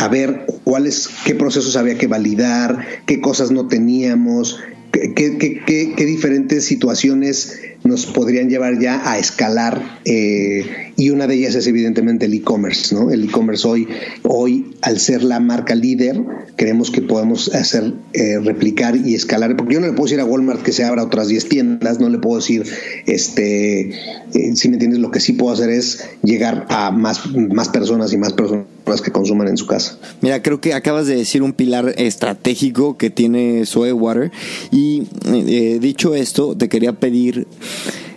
a ver cuáles, qué procesos había que validar, qué cosas no teníamos, qué, qué, qué, diferentes situaciones nos podrían llevar ya a escalar eh, y una de ellas es evidentemente el e-commerce, ¿no? El e-commerce hoy, hoy al ser la marca líder, creemos que podemos hacer eh, replicar y escalar, porque yo no le puedo decir a Walmart que se abra otras 10 tiendas, no le puedo decir, este, eh, si me entiendes, lo que sí puedo hacer es llegar a más, más personas y más personas que consuman en su casa. Mira, creo que acabas de decir un pilar estratégico que tiene Soe Water y eh, dicho esto, te quería pedir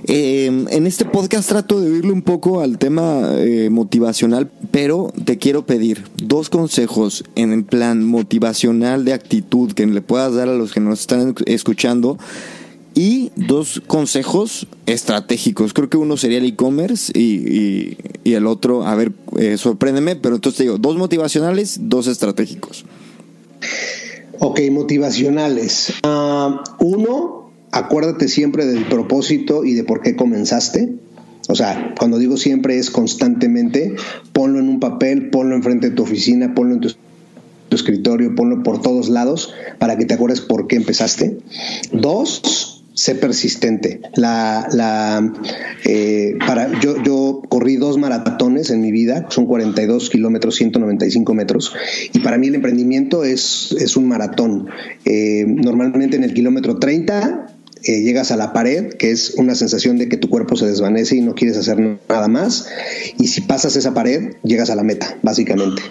eh, en este podcast trato de oírle un poco al tema eh, motivacional, pero te quiero pedir dos consejos en el plan motivacional de actitud que le puedas dar a los que nos están escuchando y dos consejos estratégicos. Creo que uno sería el e-commerce y, el otro, a ver, eh, sorpréndeme, pero entonces te digo, dos motivacionales, dos estratégicos. Ok, motivacionales. Ah, uno, acuérdate siempre del propósito y de por qué comenzaste. O sea, cuando digo siempre es constantemente, ponlo en un papel, ponlo enfrente de tu oficina, ponlo en tu, escritorio, ponlo por todos lados para que te acuerdes por qué empezaste. Dos, sé persistente. La, la, eh, para, yo, yo corrí dos maratones en mi vida, son 42 kilómetros, 195 metros, y para mí el emprendimiento es, es un maratón. Eh, normalmente en el kilómetro 30 eh, llegas a la pared, que es una sensación de que tu cuerpo se desvanece y no quieres hacer nada más, y si pasas esa pared, llegas a la meta, básicamente.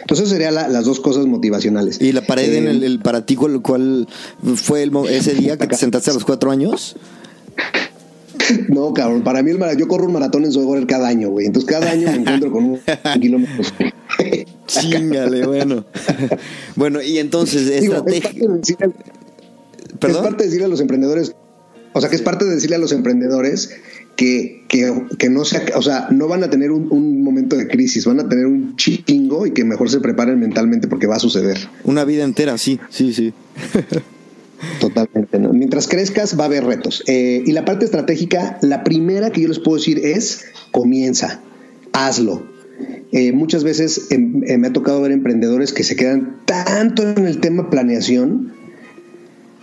Entonces serían las dos cosas motivacionales. ¿Y la pared en el, el, para ti cuál, fue el, ese día que te sentaste a los cuatro años? *laughs* No, cabrón, para mí el yo corro un maratón en Soy cada año, güey. Entonces cada año me encuentro con un *laughs* kilómetro. Chingale, bueno. bueno, y entonces, estrategia. Es parte de decirle a los emprendedores, o sea, que es parte de decirle a los emprendedores que, que, no sea, o sea, no van a tener un, momento de crisis, van a tener un chingo y que mejor se preparen mentalmente porque va a suceder. Una vida entera, sí, sí, sí. *laughs* Totalmente. ¿no? Mientras crezcas va a haber retos. Eh, y la parte estratégica, la primera que yo les puedo decir es, comienza, hazlo. Eh, muchas veces em, eh, me ha tocado ver emprendedores que se quedan tanto en el tema planeación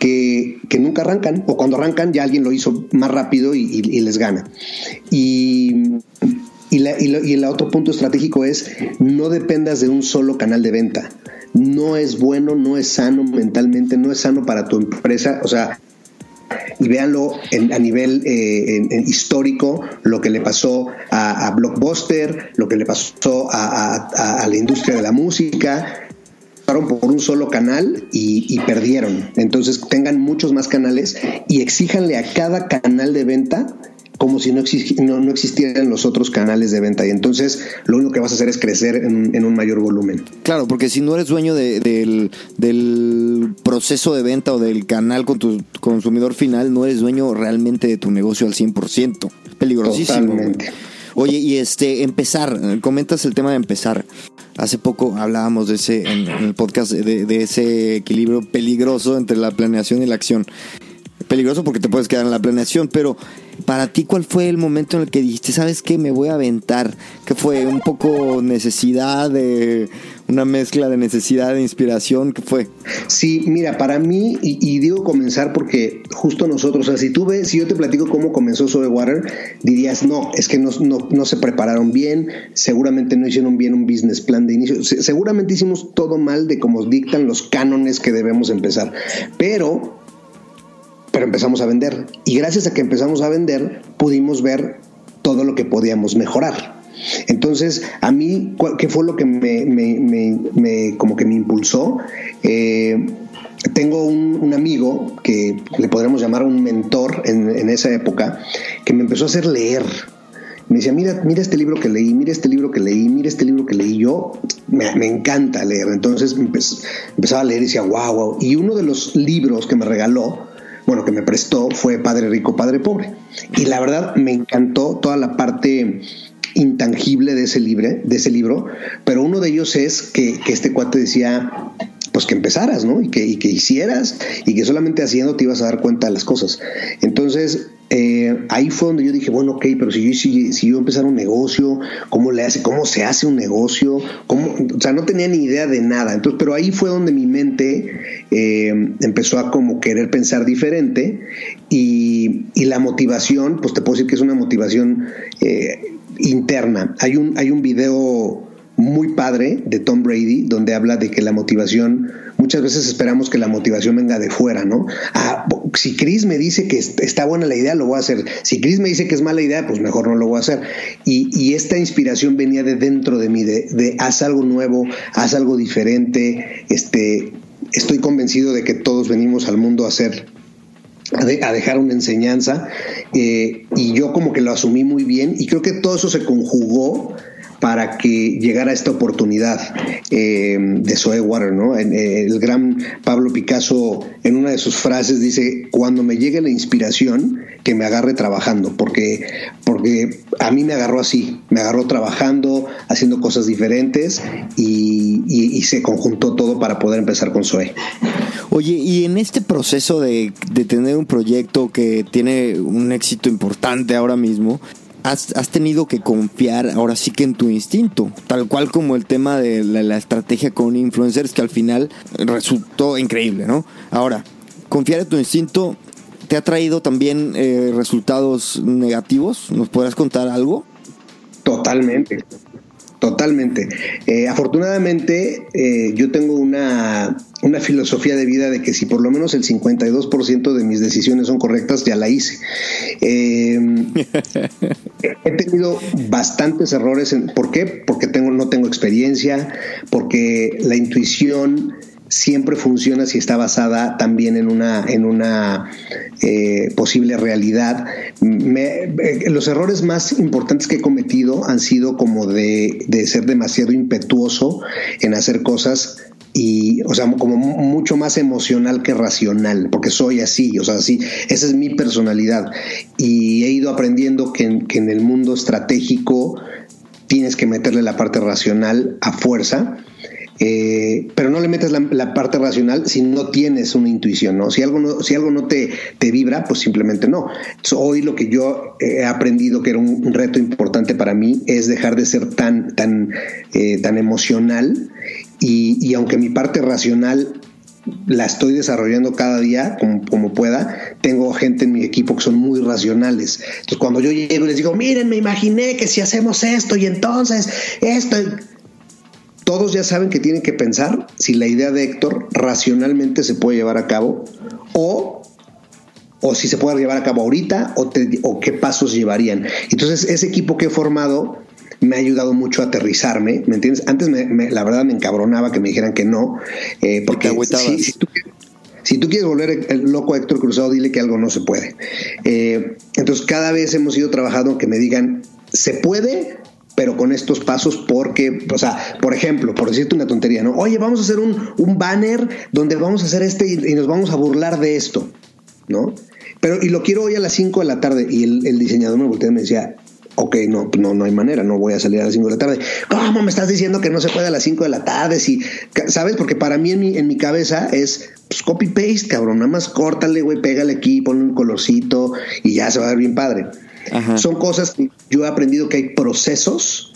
que, nunca arrancan, o cuando arrancan ya alguien lo hizo más rápido y, les gana. Y, y, el otro punto estratégico es no dependas de un solo canal de venta. No es bueno, no es sano mentalmente, no es sano para tu empresa. O sea, y véanlo a nivel eh, histórico, lo que le pasó a, Blockbuster, lo que le pasó a, la industria de la música, por un solo canal y, perdieron. Entonces tengan muchos más canales y exíjanle a cada canal de venta como si no, no, existieran los otros canales de venta. Y entonces lo único que vas a hacer es crecer en, un mayor volumen. Claro, porque si no eres dueño del, del, proceso de venta o del canal con tu consumidor final, no eres dueño realmente de tu negocio al 100%. Peligrosísimo. Totalmente. Oye, y este, empezar, comentas el tema de empezar. Hace poco hablábamos de ese, en, el podcast, de, de, ese equilibrio peligroso entre la planeación y la acción. Peligroso porque te puedes quedar en la planeación, pero para ti, ¿cuál fue el momento en el que dijiste, sabes qué, me voy a aventar? ¿Qué fue? ¿Un poco necesidad de una mezcla de necesidad de inspiración? ¿Qué fue? Sí, mira, para mí, y, digo comenzar porque justo nosotros, o sea, si tú ves, si yo te platico cómo comenzó Sobe Water, dirías, no, es que no, no, se prepararon bien, seguramente no hicieron bien un business plan de inicio, seguramente hicimos todo mal de cómo dictan los cánones que debemos empezar, pero pero empezamos a vender. Y gracias a que empezamos a vender, pudimos ver todo lo que podíamos mejorar. Entonces, a mí, ¿qué fue lo que me, como que me impulsó? Eh, tengo un, amigo que le podríamos llamar un mentor en, esa época, que me empezó a hacer leer. Me decía, mira, mira este libro que leí, mira este libro que leí, mira este libro que leí. Yo me, encanta leer. Entonces empezaba a leer y decía, wow, wow. Y uno de los libros que me regaló bueno, que me prestó fue Padre Rico, Padre Pobre. Y la verdad me encantó toda la parte intangible de ese, libro, de ese libro, pero uno de ellos es que, este cuate decía, pues que empezaras, ¿no? Y que, y que hicieras, y que solamente haciendo te ibas a dar cuenta de las cosas. Entonces, eh, ahí fue donde yo dije, bueno, ok, pero si yo, si, si yo empezar un negocio, ¿cómo le hace? ¿Cómo se hace un negocio? O sea, no tenía ni idea de nada. Entonces, pero ahí fue donde mi mente eh, empezó a como querer pensar diferente y, y, la motivación, pues te puedo decir que es una motivación eh, interna. Hay un, hay un video muy padre de Tom Brady, donde habla de que la motivación, muchas veces esperamos que la motivación venga de fuera, ¿no? Ah, si Chris me dice que está buena la idea, lo voy a hacer. Si Chris me dice que es mala idea, pues mejor no lo voy a hacer. Y, esta inspiración venía de dentro de mí, de, haz algo nuevo, haz algo diferente. Este, estoy convencido de que todos venimos al mundo a hacer a, dejar una enseñanza eh, y yo como que lo asumí muy bien y creo que todo eso se conjugó para que llegara esta oportunidad eh, de Zoe Water, ¿no? Eh, el gran Pablo Picasso en una de sus frases dice, cuando me llegue la inspiración, que me agarre trabajando, porque, porque a mí me agarró así, me agarró trabajando, haciendo cosas diferentes y, se conjuntó todo para poder empezar con Zoe. Oye, y en este proceso de, de tener un proyecto que tiene un éxito importante ahora mismo, Has, has, tenido que confiar ahora sí que en tu instinto, tal cual como el tema de la, estrategia con influencers que al final resultó increíble, ¿no? Ahora, confiar en tu instinto te ha traído también eh, resultados negativos, ¿nos podrás contar algo? Totalmente, Totalmente. Eh, afortunadamente, eh, yo tengo una, una, filosofía de vida de que si por lo menos el 52% de mis decisiones son correctas, ya la hice. He tenido bastantes errores. ¿Por qué? Porque tengo, no tengo experiencia, porque la intuición siempre funciona si está basada también en una, en una eh, posible realidad. Eh, los errores más importantes que he cometido han sido como de, de ser demasiado impetuoso en hacer cosas y, o sea, como mucho más emocional que racional, porque soy así, o sea, así, esa es mi personalidad. Y he ido aprendiendo que que en el mundo estratégico tienes que meterle la parte racional a fuerza eh, pero no le metes la, parte racional si no tienes una intuición, ¿no? Si algo no, si algo no te, te vibra, pues simplemente no. hoy lo que yo he aprendido que era un, reto importante para mí es dejar de ser tan, tan, eh, tan emocional y, y aunque mi parte racional la estoy desarrollando cada día como, como, pueda. Tengo gente en mi equipo que son muy racionales. Entonces, cuando yo llego y les digo, miren, me imaginé que si hacemos esto y entonces esto, todos ya saben que tienen que pensar si la idea de Héctor racionalmente se puede llevar a cabo o, o si se puede llevar a cabo ahorita o, o qué pasos llevarían. Entonces, ese equipo que he formado me ha ayudado mucho a aterrizarme, ¿me entiendes? Antes me, la verdad me encabronaba que me dijeran que no, eh, porque si, si, tú, si, tú, quieres volver el loco a Héctor Cruzado, dile que algo no se puede. Eh, entonces cada vez hemos ido trabajando que me digan, se puede, pero con estos pasos porque, o sea, por ejemplo, por decirte una tontería, ¿no? Oye, vamos a hacer un, un banner donde vamos a hacer este y, nos vamos a burlar de esto, ¿no? Pero, y lo quiero hoy a las 5 de la tarde, y el, diseñador me volteó y me decía, ok, no, no, no hay manera, no voy a salir a las 5 de la tarde. ¿Cómo me estás diciendo que no se puede a las 5 de la tarde? Si, ¿Sabes? Porque para mí en mi, en mi cabeza es pues, copy-paste, cabrón, nada más córtale, güey, pégale aquí, pon un colorcito y ya se va a ver bien padre. Son cosas que yo he aprendido que hay procesos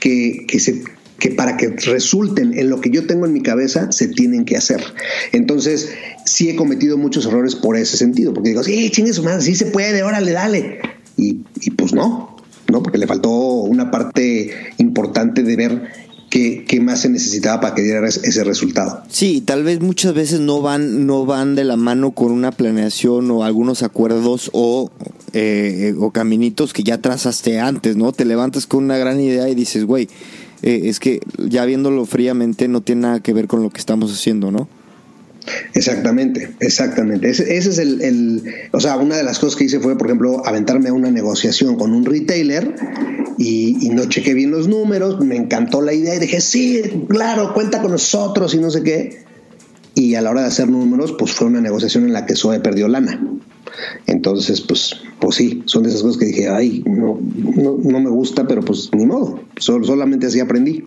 que, que se que para que resulten en lo que yo tengo en mi cabeza se tienen que hacer. Entonces, sí he cometido muchos errores por ese sentido, porque digo, sí, chingue su madre, sí se puede, órale, dale. Y, y pues no, no, porque le faltó una parte importante de ver qué, más se necesitaba para que diera ese resultado. Sí, tal vez muchas veces no van, no van de la mano con una planeación o algunos acuerdos o, eh, o caminitos que ya trazaste antes, ¿no? Te levantas con una gran idea y dices, güey, eh, es que ya viéndolo fríamente no tiene nada que ver con lo que estamos haciendo, ¿no? Exactamente, exactamente. Ese, es el, el, o sea, una de las cosas que hice fue, por ejemplo, aventarme a una negociación con un retailer y, no chequé bien los números, me encantó la idea y dije, sí, claro, cuenta con nosotros y no sé qué. Y a la hora de hacer números, pues fue una negociación en la que Zoe perdió lana. Entonces, pues, pues sí, son de esas cosas que dije, ay, no, no, me gusta, pero pues ni modo, solamente así aprendí.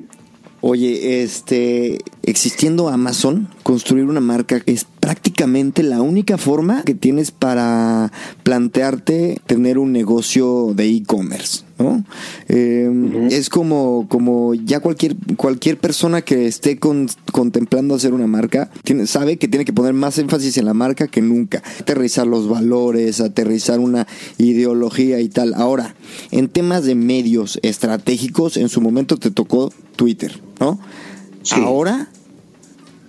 Oye, este, existiendo Amazon, construir una marca es prácticamente la única forma que tienes para plantearte tener un negocio de e-commerce, ¿no? Em, es como, como ya cualquier, cualquier persona que esté contemplando hacer una marca tiene, sabe que tiene que poner más énfasis en la marca que nunca. Aterrizar los valores, aterrizar una ideología y tal. Ahora, en temas de medios estratégicos, en su momento te tocó Twitter, ¿no? Ahora,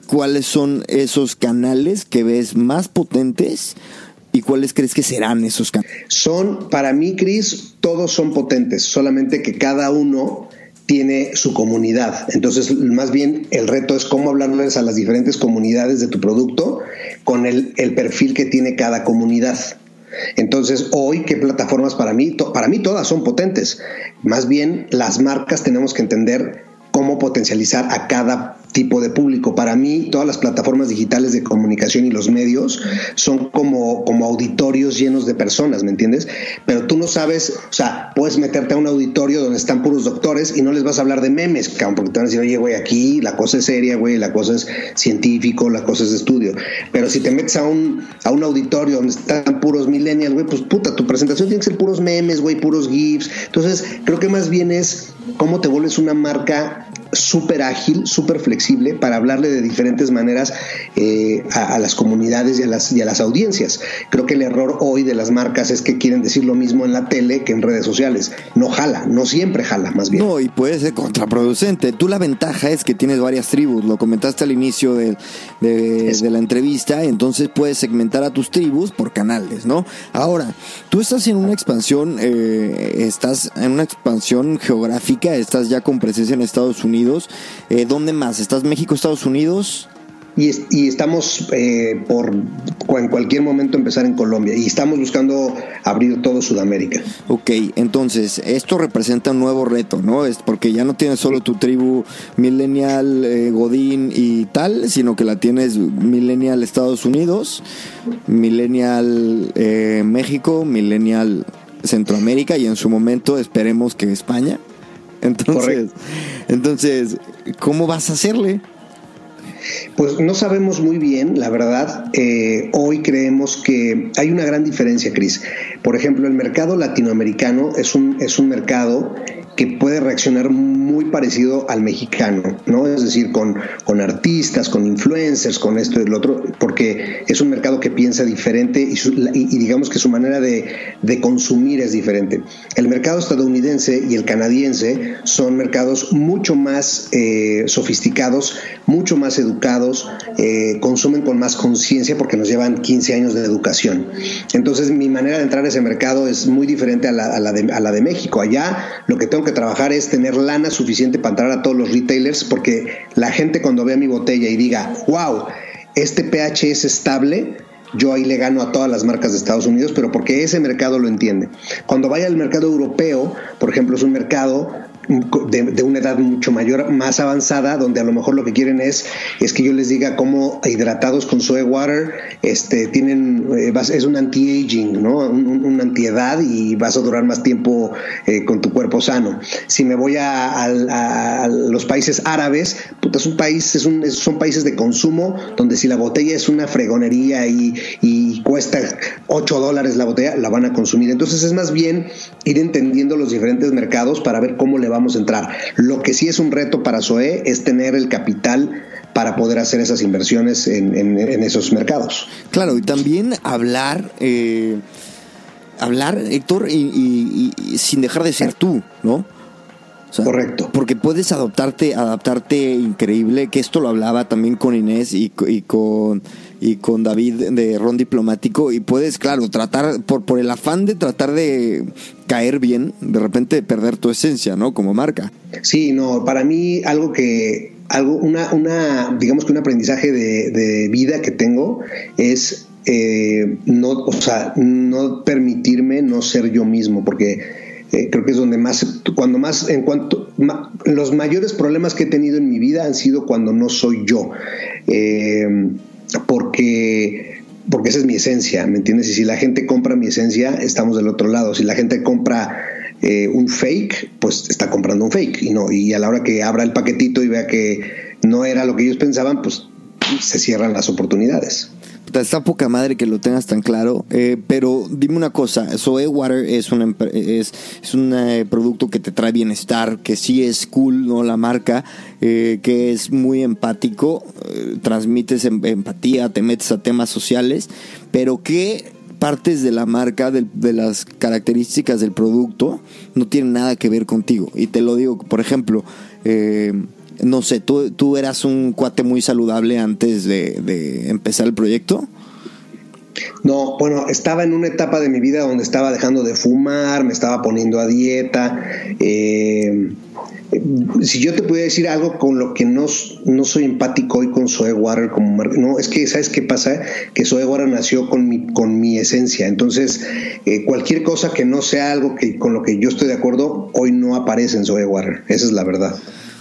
¿cuáles son esos canales que ves más potentes? ¿Y cuáles crees que serán esos canales? Son, para mí, Cris, todos son potentes, solamente que cada uno tiene su comunidad. Entonces, más bien el reto es cómo hablarles a las diferentes comunidades de tu producto con el, el perfil que tiene cada comunidad. Entonces, hoy, ¿qué plataformas para mí? Para mí todas son potentes. Más bien, las marcas tenemos que entender cómo potencializar a cada tipo de público. Para mí, todas las plataformas digitales de comunicación y los medios son como, como auditorios llenos de personas, ¿me entiendes? Pero tú no sabes, o sea, puedes meterte a un auditorio donde están puros doctores y no les vas a hablar de memes, porque te van a decir, oye, güey, aquí la cosa es seria, güey, la cosa es científico, la cosa es de estudio. Pero si te metes a un, a un auditorio donde están puros millennials, güey, pues puta, tu presentación tiene que ser puros memes, güey, puros GIFs. Entonces, creo que más bien es cómo te vuelves una marca súper ágil, súper flexible para hablarle de diferentes maneras eh, a, las comunidades y a las, y a las audiencias. Creo que el error hoy de las marcas es que quieren decir lo mismo en la tele que en redes sociales. No jala, no siempre jala, más bien. No, y puede ser contraproducente. Tú la ventaja es que tienes varias tribus, lo comentaste al inicio de, de, la entrevista, entonces puedes segmentar a tus tribus por canales, ¿no? Ahora, tú estás en una expansión, eh, estás en una expansión geográfica, estás ya con presencia en Estados Unidos, eh, ¿Dónde más? ¿Estás México, Estados Unidos? Y, estamos eh, por en cualquier momento empezar en Colombia y estamos buscando abrir todo Sudamérica. Ok, entonces esto representa un nuevo reto, ¿no? Es porque ya no tienes solo tu tribu millennial, eh, Godín y tal, sino que la tienes millennial Estados Unidos, millennial México, millennial Centroamérica y en su momento esperemos que España. Entonces, entonces, ¿cómo vas a hacerle? Pues no sabemos muy bien, la verdad. Eh, hoy creemos que hay una gran diferencia, Cris. Por ejemplo, el mercado latinoamericano es un, es un mercado que puede reaccionar muy parecido al mexicano, ¿no? Es decir, con, con artistas, con influencers, con esto y lo otro, porque es un mercado que piensa diferente y, digamos que su manera de, consumir es diferente. El mercado estadounidense y el canadiense son mercados mucho más eh, sofisticados, mucho más educados, eh, consumen con más conciencia porque nos llevan 15 años de educación. Entonces, mi manera de entrar a ese mercado es muy diferente a la, a la, de, a la de México. Allá lo que tengo que trabajar es tener lana suficiente para entrar a todos los retailers, porque la gente cuando vea mi botella y diga, wow, este pH es estable, yo ahí le gano a todas las marcas de Estados Unidos, pero porque ese mercado lo entiende. Cuando vaya al mercado europeo, por ejemplo, es un mercado de, una edad mucho mayor, más avanzada, donde a lo mejor lo que quieren es, es que yo les diga cómo hidratados con soy water este, tienen, eh, es un anti-aging, ¿no? Un, antiedad y vas a durar más tiempo eh, con tu cuerpo sano. Si me voy a, los países árabes, puta, es un país, es un, son países de consumo donde si la botella es una fregonería y, y cuesta 8 dólares la botella, la van a consumir. Entonces es más bien ir entendiendo los diferentes mercados para ver cómo le vamos a entrar. Lo que sí es un reto para SOE es tener el capital para poder hacer esas inversiones en, esos mercados. Claro, y también hablar, eh, hablar, Héctor, y, sin dejar de ser tú, ¿no? Correcto. Porque puedes adaptarte, adaptarte increíble, que esto lo hablaba también con Inés y, y con y con David de Ron Diplomático y puedes, claro, tratar, por, por el afán de tratar de caer bien, de repente perder tu esencia, ¿no? Como marca. Sí, no, para mí algo que, algo, una, una digamos que un aprendizaje de, vida que tengo es eh, no, o sea, no permitirme no ser yo mismo, porque eh, creo que es donde más, cuando más, en cuanto, los mayores problemas que he tenido en mi vida han sido cuando no soy yo. Eh, porque porque esa es mi esencia, ¿me entiendes? Y si la gente compra mi esencia, estamos del otro lado. Si la gente compra eh, un fake, pues está comprando un fake. Y no, y a la hora que abra el paquetito y vea que no era lo que ellos pensaban, pues se cierran las oportunidades. Está poca madre que lo tengas tan claro, eh, pero dime una cosa, Soe Water es, una, es, es un eh, producto que te trae bienestar, que sí es cool, ¿no? La marca, eh, que es muy empático, transmites em, empatía, te metes a temas sociales, pero que partes de la marca, de, de, las características del producto, no tienen nada que ver contigo. Y te lo digo, por ejemplo, eh, no sé, ¿tú, tú eras un cuate muy saludable antes de, empezar el proyecto? No, bueno, estaba en una etapa de mi vida donde estaba dejando de fumar, me estaba poniendo a dieta, eh, si yo te pudiera decir algo con lo que no, no soy empático hoy con Zoe Water como no, es que ¿sabes qué pasa? Que Zoe Water nació con mi, con mi esencia, entonces eh, cualquier cosa que no sea algo que con lo que yo estoy de acuerdo, hoy no aparece en Zoe Water, esa es la verdad.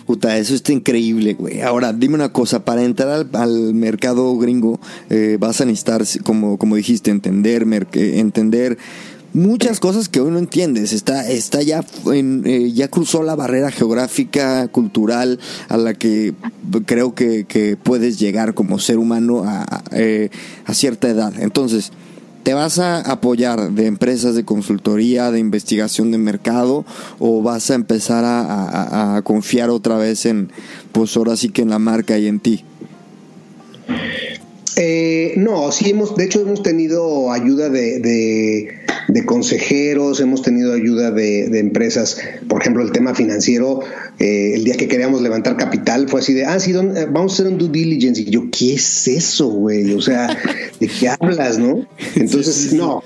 Puta, eso está increíble, güey. Ahora, dime una cosa, para entrar al, mercado gringo eh, vas a necesitar, como, como dijiste, entender, entender muchas cosas que hoy no entiendes. Está, está ya, en, eh, ya cruzó la barrera geográfica, cultural, a la que creo que, que puedes llegar como ser humano a, eh, a cierta edad. Entonces, ¿Te vas a apoyar de empresas de consultoría, de investigación de mercado, o vas a empezar a, a, confiar otra vez en, pues ahora sí que en la marca y en ti? Eh, no, sí hemos, de hecho hemos tenido ayuda de, de, consejeros, hemos tenido ayuda de, empresas, por ejemplo el tema financiero, eh, el día que queríamos levantar capital fue así de, ah, sí, eh, vamos a hacer un due diligence, y yo, ¿qué es eso, güey? O sea, ¿de qué hablas, no? *laughs* Entonces, no,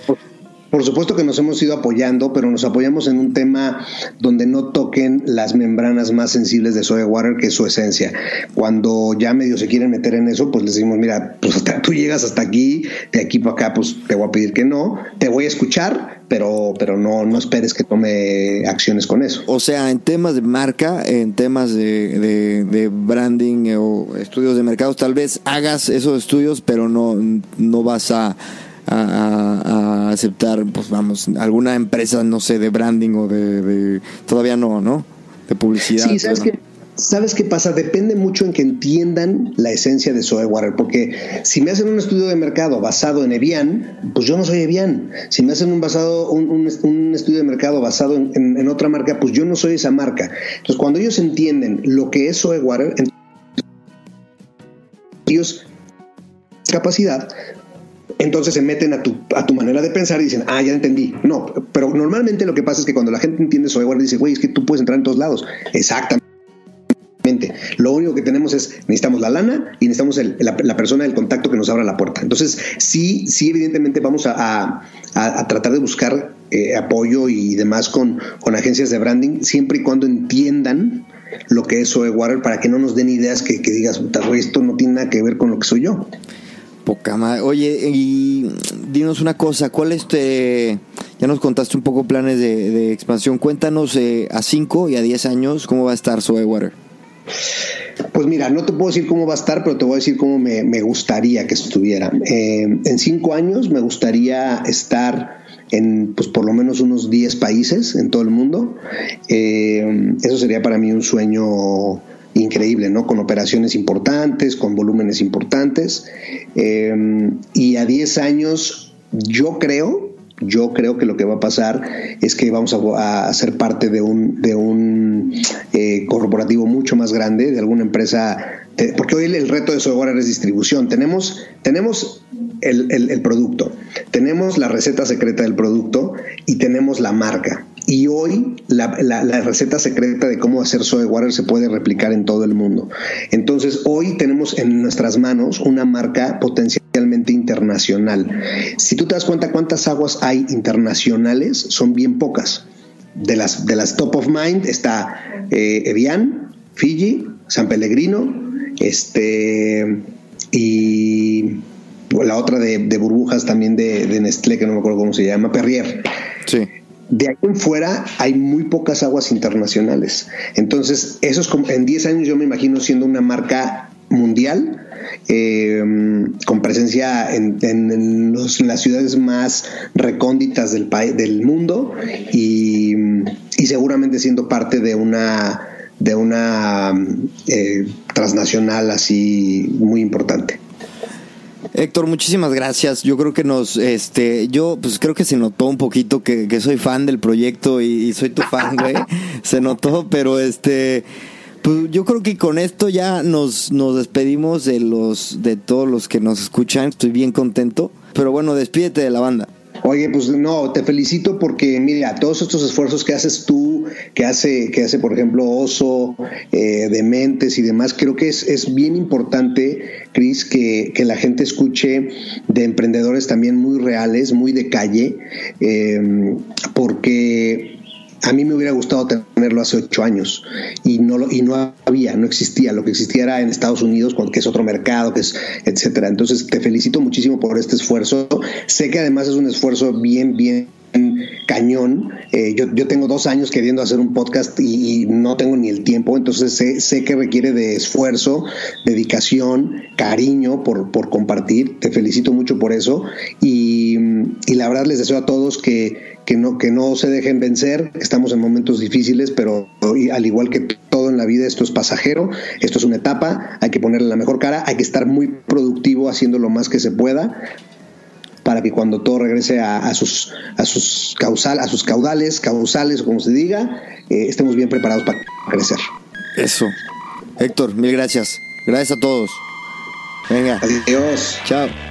por supuesto que nos hemos ido apoyando, pero nos apoyamos en un tema donde no toquen las membranas más sensibles de Soy Water, que es su esencia. Cuando ya medio se quieren meter en eso, pues les decimos, mira, pues hasta tú llegas hasta aquí, de aquí para acá, pues te voy a pedir que no, te voy a escuchar, pero, pero no, no esperes que tome acciones con eso. O sea, en temas de marca, en temas de, de, branding o estudios de mercados, tal vez hagas esos estudios, pero no, no vas a a, aceptar, pues vamos, alguna empresa, no sé, de branding o de, todavía no, ¿no? De publicidad. Sí, ¿sabes qué? ¿Sabes qué pasa? Depende mucho en que entiendan la esencia de Water, porque si me hacen un estudio de mercado basado en Evian, pues yo no soy Evian. Si me hacen un, basado, un, estudio de mercado basado en, otra marca, pues yo no soy esa marca. Entonces, cuando ellos entienden lo que es Soy Water, ellos capacidad entonces se meten a tu, a tu manera de pensar y dicen, ah, ya entendí. No, pero normalmente lo que pasa es que cuando la gente entiende software dice, güey, es que tú puedes entrar en todos lados. Exactamente. Lo único que tenemos es, necesitamos la lana y necesitamos la, persona del contacto que nos abra la puerta. Entonces, sí, sí, evidentemente vamos a, tratar de buscar eh, apoyo y demás con, con agencias de branding, siempre y cuando entiendan lo que es Software para que no nos den ideas que, que digas, esto no tiene nada que ver con lo que soy yo. Poca madre. Oye, y dinos una cosa, ¿cuál este, ya nos contaste un poco planes de, expansión, cuéntanos eh, a 5 y a 10 años cómo va a estar Water. Pues mira, no te puedo decir cómo va a estar, pero te voy a decir cómo me, gustaría que estuviera. Eh, en 5 años me gustaría estar en pues por lo menos unos 10 países en todo el mundo. Eh, eso sería para mí un sueño increíble, ¿no? Con operaciones importantes, con volúmenes importantes. Eh, y a 10 años, yo creo, yo creo que lo que va a pasar es que vamos a, ser parte de un, de un eh, corporativo mucho más grande, de alguna empresa, porque hoy el, reto de software es distribución. Tenemos, tenemos el, el producto, tenemos la receta secreta del producto y tenemos la marca. Y hoy la, receta secreta de cómo hacer soy water se puede replicar en todo el mundo. Entonces, hoy tenemos en nuestras manos una marca potencialmente internacional. Si tú te das cuenta cuántas aguas hay internacionales, son bien pocas. De las, de las top of mind está eh, Evian, Fiji, San Pellegrino, este y la otra de, burbujas también de, de, Nestlé, que no me acuerdo cómo se llama, Perrier. De ahí en fuera hay muy pocas aguas internacionales. Entonces, eso es como, en 10 años yo me imagino siendo una marca mundial, eh, con presencia en, las ciudades más recónditas del, del mundo y, seguramente siendo parte de una, de una eh, transnacional así muy importante. Héctor, muchísimas gracias. Yo creo que nos, este, yo pues creo que se notó un poquito que, soy fan del proyecto y, soy tu fan, güey. *laughs* se notó, pero este, pues yo creo que con esto ya nos, nos despedimos de los, de todos los que nos escuchan. Estoy bien contento. Pero bueno, despídete de la banda. Oye, pues no, te felicito porque, mira, todos estos esfuerzos que haces tú, que hace, que hace por ejemplo, Oso, eh, Dementes y demás, creo que es, es bien importante, Cris, que, que, la gente escuche de emprendedores también muy reales, muy de calle, eh, porque a mí me hubiera gustado tenerlo hace ocho años y no, lo, y no había, no existía. Lo que existía era en Estados Unidos, que es otro mercado, que es, etcétera. Entonces, te felicito muchísimo por este esfuerzo. Sé que además es un esfuerzo bien, bien cañón. Eh, yo, yo, tengo dos años queriendo hacer un podcast y, no tengo ni el tiempo, entonces sé, sé, que requiere de esfuerzo, dedicación, cariño por, por compartir. Te felicito mucho por eso y, y, la verdad les deseo a todos que, que, no, que no se dejen vencer. Estamos en momentos difíciles, pero al igual que todo en la vida, esto es pasajero, esto es una etapa, hay que ponerle la mejor cara, hay que estar muy productivo haciendo lo más que se pueda para que cuando todo regrese a, sus a sus causal, a sus caudales, causales o como se diga, eh, estemos bien preparados para crecer. Eso. Héctor, mil gracias. Gracias a todos. Venga. Adiós. Chao.